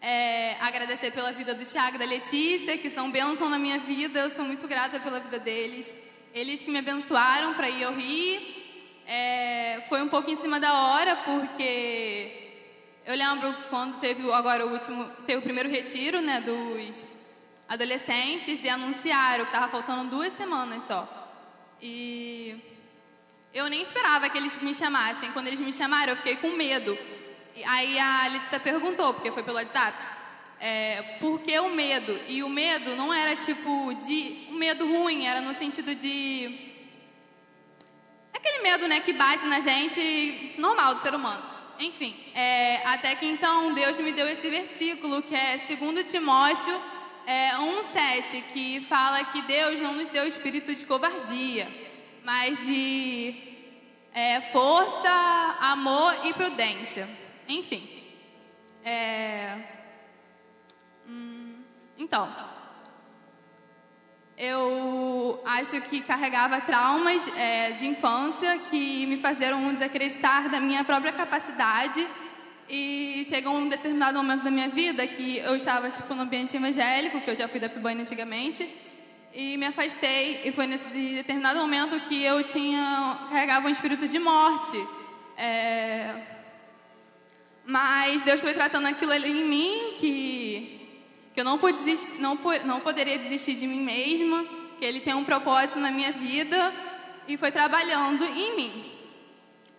É, agradecer pela vida do Thiago e da Letícia, que são bênção na minha vida. Eu sou muito grata pela vida deles. Eles que me abençoaram para ir ao Rio. É, foi um pouco em cima da hora, porque eu lembro quando teve agora o último, teve o primeiro retiro, né, dos adolescentes e anunciaram que estava faltando duas semanas só. E eu nem esperava que eles me chamassem. Quando eles me chamaram, eu fiquei com medo. Aí a Letícia perguntou, porque foi pelo WhatsApp, é, por que o medo? E o medo não era tipo de. Um medo ruim, era no sentido de. Aquele medo, né, que bate na gente, normal do ser humano. Enfim, é, até que então Deus me deu esse versículo, que é 2 Timóteo é, 1,7, que fala que Deus não nos deu espírito de covardia mas de é, força, amor e prudência. Enfim. É, hum, então, eu acho que carregava traumas é, de infância que me fizeram desacreditar da minha própria capacidade. E chegou um determinado momento da minha vida que eu estava tipo no ambiente evangélico, que eu já fui da Pibane antigamente, e me afastei. E foi nesse determinado momento que eu tinha carregava um espírito de morte. É... Mas Deus foi tratando aquilo ali em mim que que eu não, pude desistir, não, não poderia desistir de mim mesma, que Ele tem um propósito na minha vida e foi trabalhando em mim.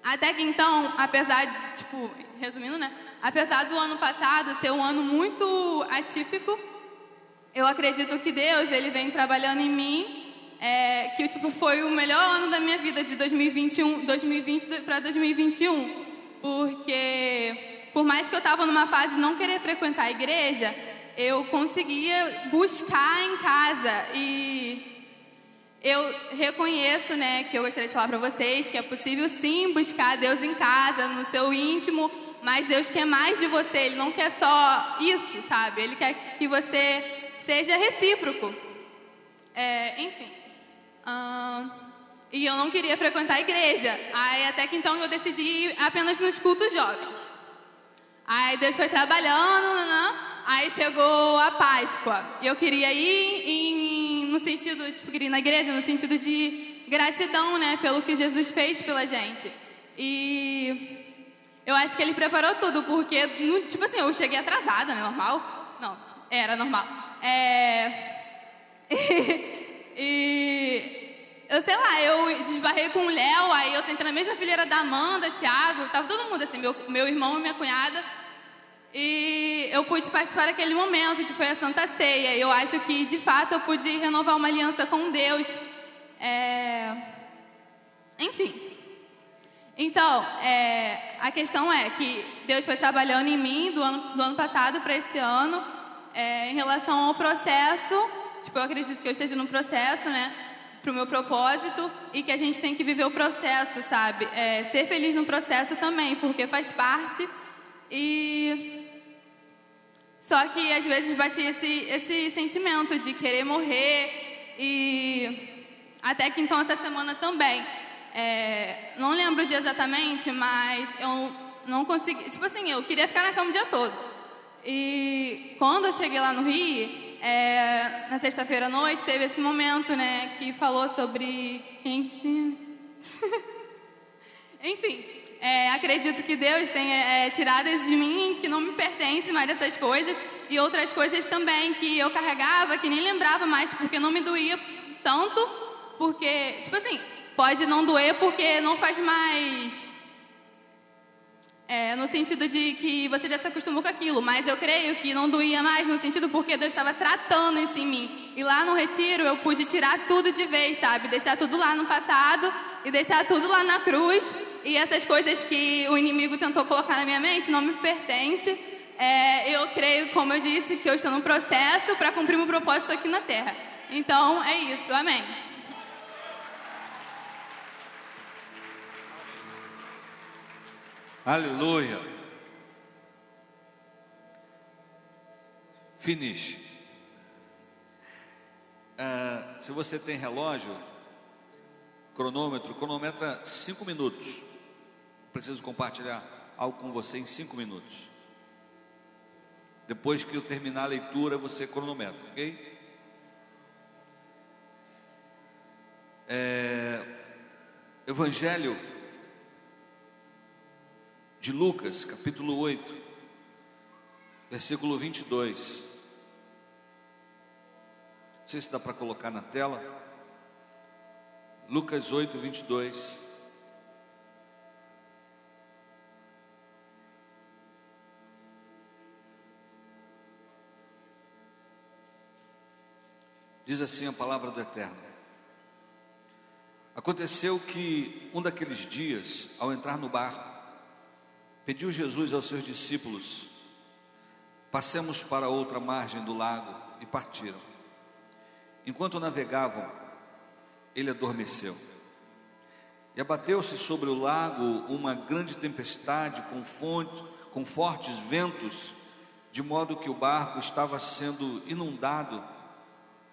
Até que então, apesar de, tipo, resumindo, né? Apesar do ano passado ser um ano muito atípico, eu acredito que Deus, ele vem trabalhando em mim, é, que tipo foi o melhor ano da minha vida de 2021, 2020 para 2021, porque por mais que eu estava numa fase de não querer frequentar a igreja, eu conseguia buscar em casa e eu reconheço, né, que eu gostaria de falar para vocês que é possível sim buscar Deus em casa, no seu íntimo, mas Deus quer mais de você, Ele não quer só isso, sabe? Ele quer que você seja recíproco. É, enfim. e eu não queria frequentar a igreja. Aí até que então eu decidi ir apenas nos cultos jovens. Aí Deus foi trabalhando, né? aí chegou a Páscoa. Eu queria ir em, no sentido, tipo, queria ir na igreja no sentido de gratidão, né, pelo que Jesus fez pela gente. E eu acho que ele preparou tudo, porque, tipo assim, eu cheguei atrasada, né, normal? Não, era normal. É... [laughs] e eu sei lá, eu desbarrei com o Léo, aí eu sentei na mesma fileira da Amanda, Thiago, tava todo mundo assim, meu, meu irmão e minha cunhada. E eu pude participar daquele momento que foi a Santa Ceia. Eu acho que, de fato, eu pude renovar uma aliança com Deus. É... Enfim. Então, é... a questão é que Deus foi trabalhando em mim do ano, do ano passado para esse ano é, em relação ao processo, tipo, eu acredito que eu esteja num processo, né? Para o meu propósito e que a gente tem que viver o processo, sabe? É, ser feliz no processo também, porque faz parte. E. Só que às vezes bate esse, esse sentimento de querer morrer e. Até que então essa semana também. É, não lembro o dia exatamente, mas eu não consegui. Tipo assim, eu queria ficar na cama o dia todo. E quando eu cheguei lá no Rio, é, na sexta-feira à noite, teve esse momento, né, que falou sobre quem tinha. [laughs] Enfim, é, acredito que Deus tenha é, tirado isso de mim, que não me pertence mais dessas coisas, e outras coisas também que eu carregava, que nem lembrava mais, porque não me doía tanto, porque, tipo assim, pode não doer porque não faz mais é, no sentido de que você já se acostumou com aquilo, mas eu creio que não doía mais no sentido porque Deus estava tratando isso em mim. E lá no retiro eu pude tirar tudo de vez, sabe? Deixar tudo lá no passado e deixar tudo lá na cruz. E essas coisas que o inimigo tentou colocar na minha mente não me pertencem. É, eu creio, como eu disse, que eu estou num processo para cumprir meu propósito aqui na terra. Então é isso, amém. Aleluia. Finish. Ah, se você tem relógio, cronômetro, cronometra cinco minutos. Preciso compartilhar algo com você em cinco minutos. Depois que eu terminar a leitura, você cronometra, ok? É, Evangelho de Lucas, capítulo 8, versículo 22. Não sei se dá para colocar na tela. Lucas 8, 22. Diz assim a palavra do Eterno. Aconteceu que um daqueles dias, ao entrar no barco, Pediu Jesus aos seus discípulos: Passemos para outra margem do lago e partiram. Enquanto navegavam, ele adormeceu. E abateu-se sobre o lago uma grande tempestade com, fonte, com fortes ventos, de modo que o barco estava sendo inundado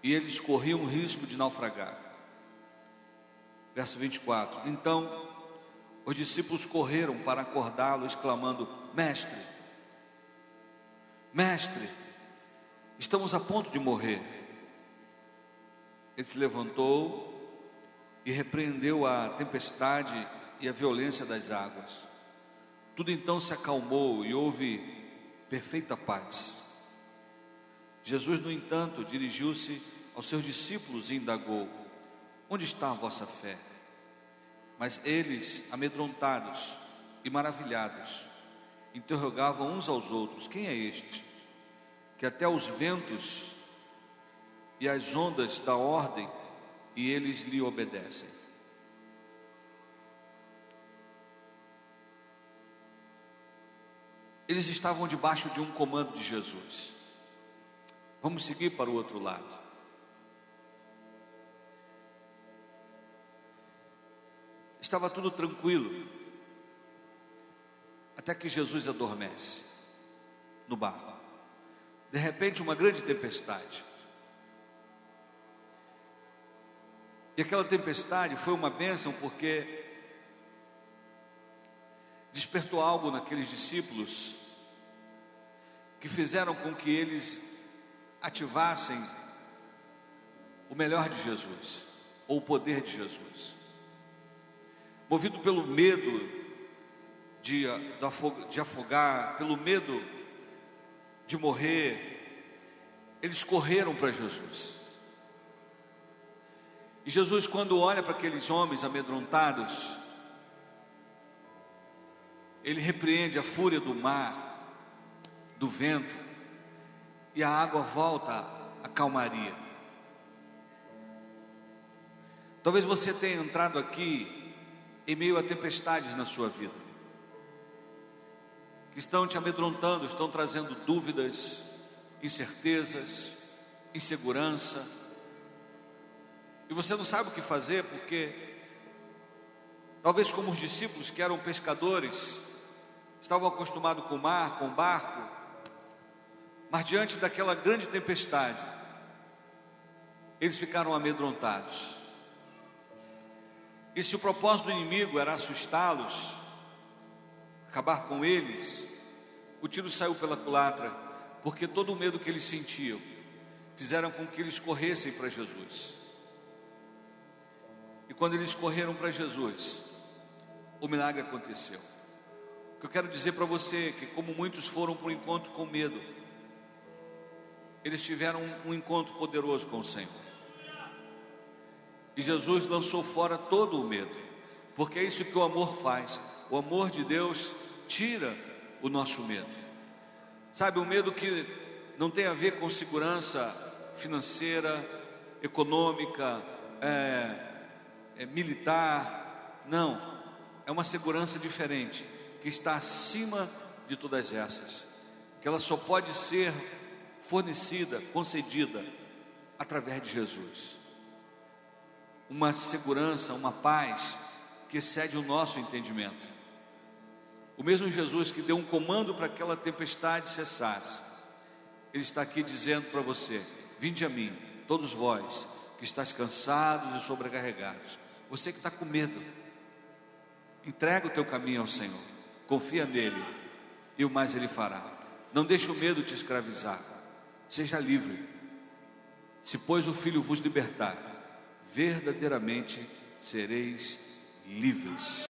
e eles corriam o risco de naufragar. Verso 24: Então os discípulos correram para acordá-lo, exclamando: Mestre, Mestre, estamos a ponto de morrer. Ele se levantou e repreendeu a tempestade e a violência das águas. Tudo então se acalmou e houve perfeita paz. Jesus, no entanto, dirigiu-se aos seus discípulos e indagou: Onde está a vossa fé? Mas eles, amedrontados e maravilhados, interrogavam uns aos outros: Quem é este? Que até os ventos e as ondas dá ordem e eles lhe obedecem. Eles estavam debaixo de um comando de Jesus. Vamos seguir para o outro lado. Estava tudo tranquilo, até que Jesus adormece no barco. De repente, uma grande tempestade. E aquela tempestade foi uma bênção porque despertou algo naqueles discípulos que fizeram com que eles ativassem o melhor de Jesus, ou o poder de Jesus. Movido pelo medo de, de afogar, pelo medo de morrer, eles correram para Jesus. E Jesus, quando olha para aqueles homens amedrontados, ele repreende a fúria do mar, do vento, e a água volta à calmaria. Talvez você tenha entrado aqui em meio a tempestades na sua vida, que estão te amedrontando, estão trazendo dúvidas, incertezas, insegurança, e você não sabe o que fazer porque, talvez como os discípulos que eram pescadores, estavam acostumados com o mar, com o barco, mas diante daquela grande tempestade, eles ficaram amedrontados. E se o propósito do inimigo era assustá-los, acabar com eles, o tiro saiu pela culatra, porque todo o medo que eles sentiam fizeram com que eles corressem para Jesus. E quando eles correram para Jesus, o milagre aconteceu. O que eu quero dizer para você é que, como muitos foram para o encontro com medo, eles tiveram um encontro poderoso com o Senhor. E Jesus lançou fora todo o medo, porque é isso que o amor faz. O amor de Deus tira o nosso medo. Sabe, o medo que não tem a ver com segurança financeira, econômica, é, é, militar, não. É uma segurança diferente, que está acima de todas essas, que ela só pode ser fornecida, concedida através de Jesus. Uma segurança, uma paz que excede o nosso entendimento. O mesmo Jesus que deu um comando para aquela tempestade cessasse, Ele está aqui dizendo para você: Vinde a mim, todos vós que estáis cansados e sobrecarregados, você que está com medo, entrega o teu caminho ao Senhor, confia nele e o mais Ele fará. Não deixe o medo te escravizar. Seja livre. Se, pois, o Filho vos libertar, verdadeiramente sereis livres.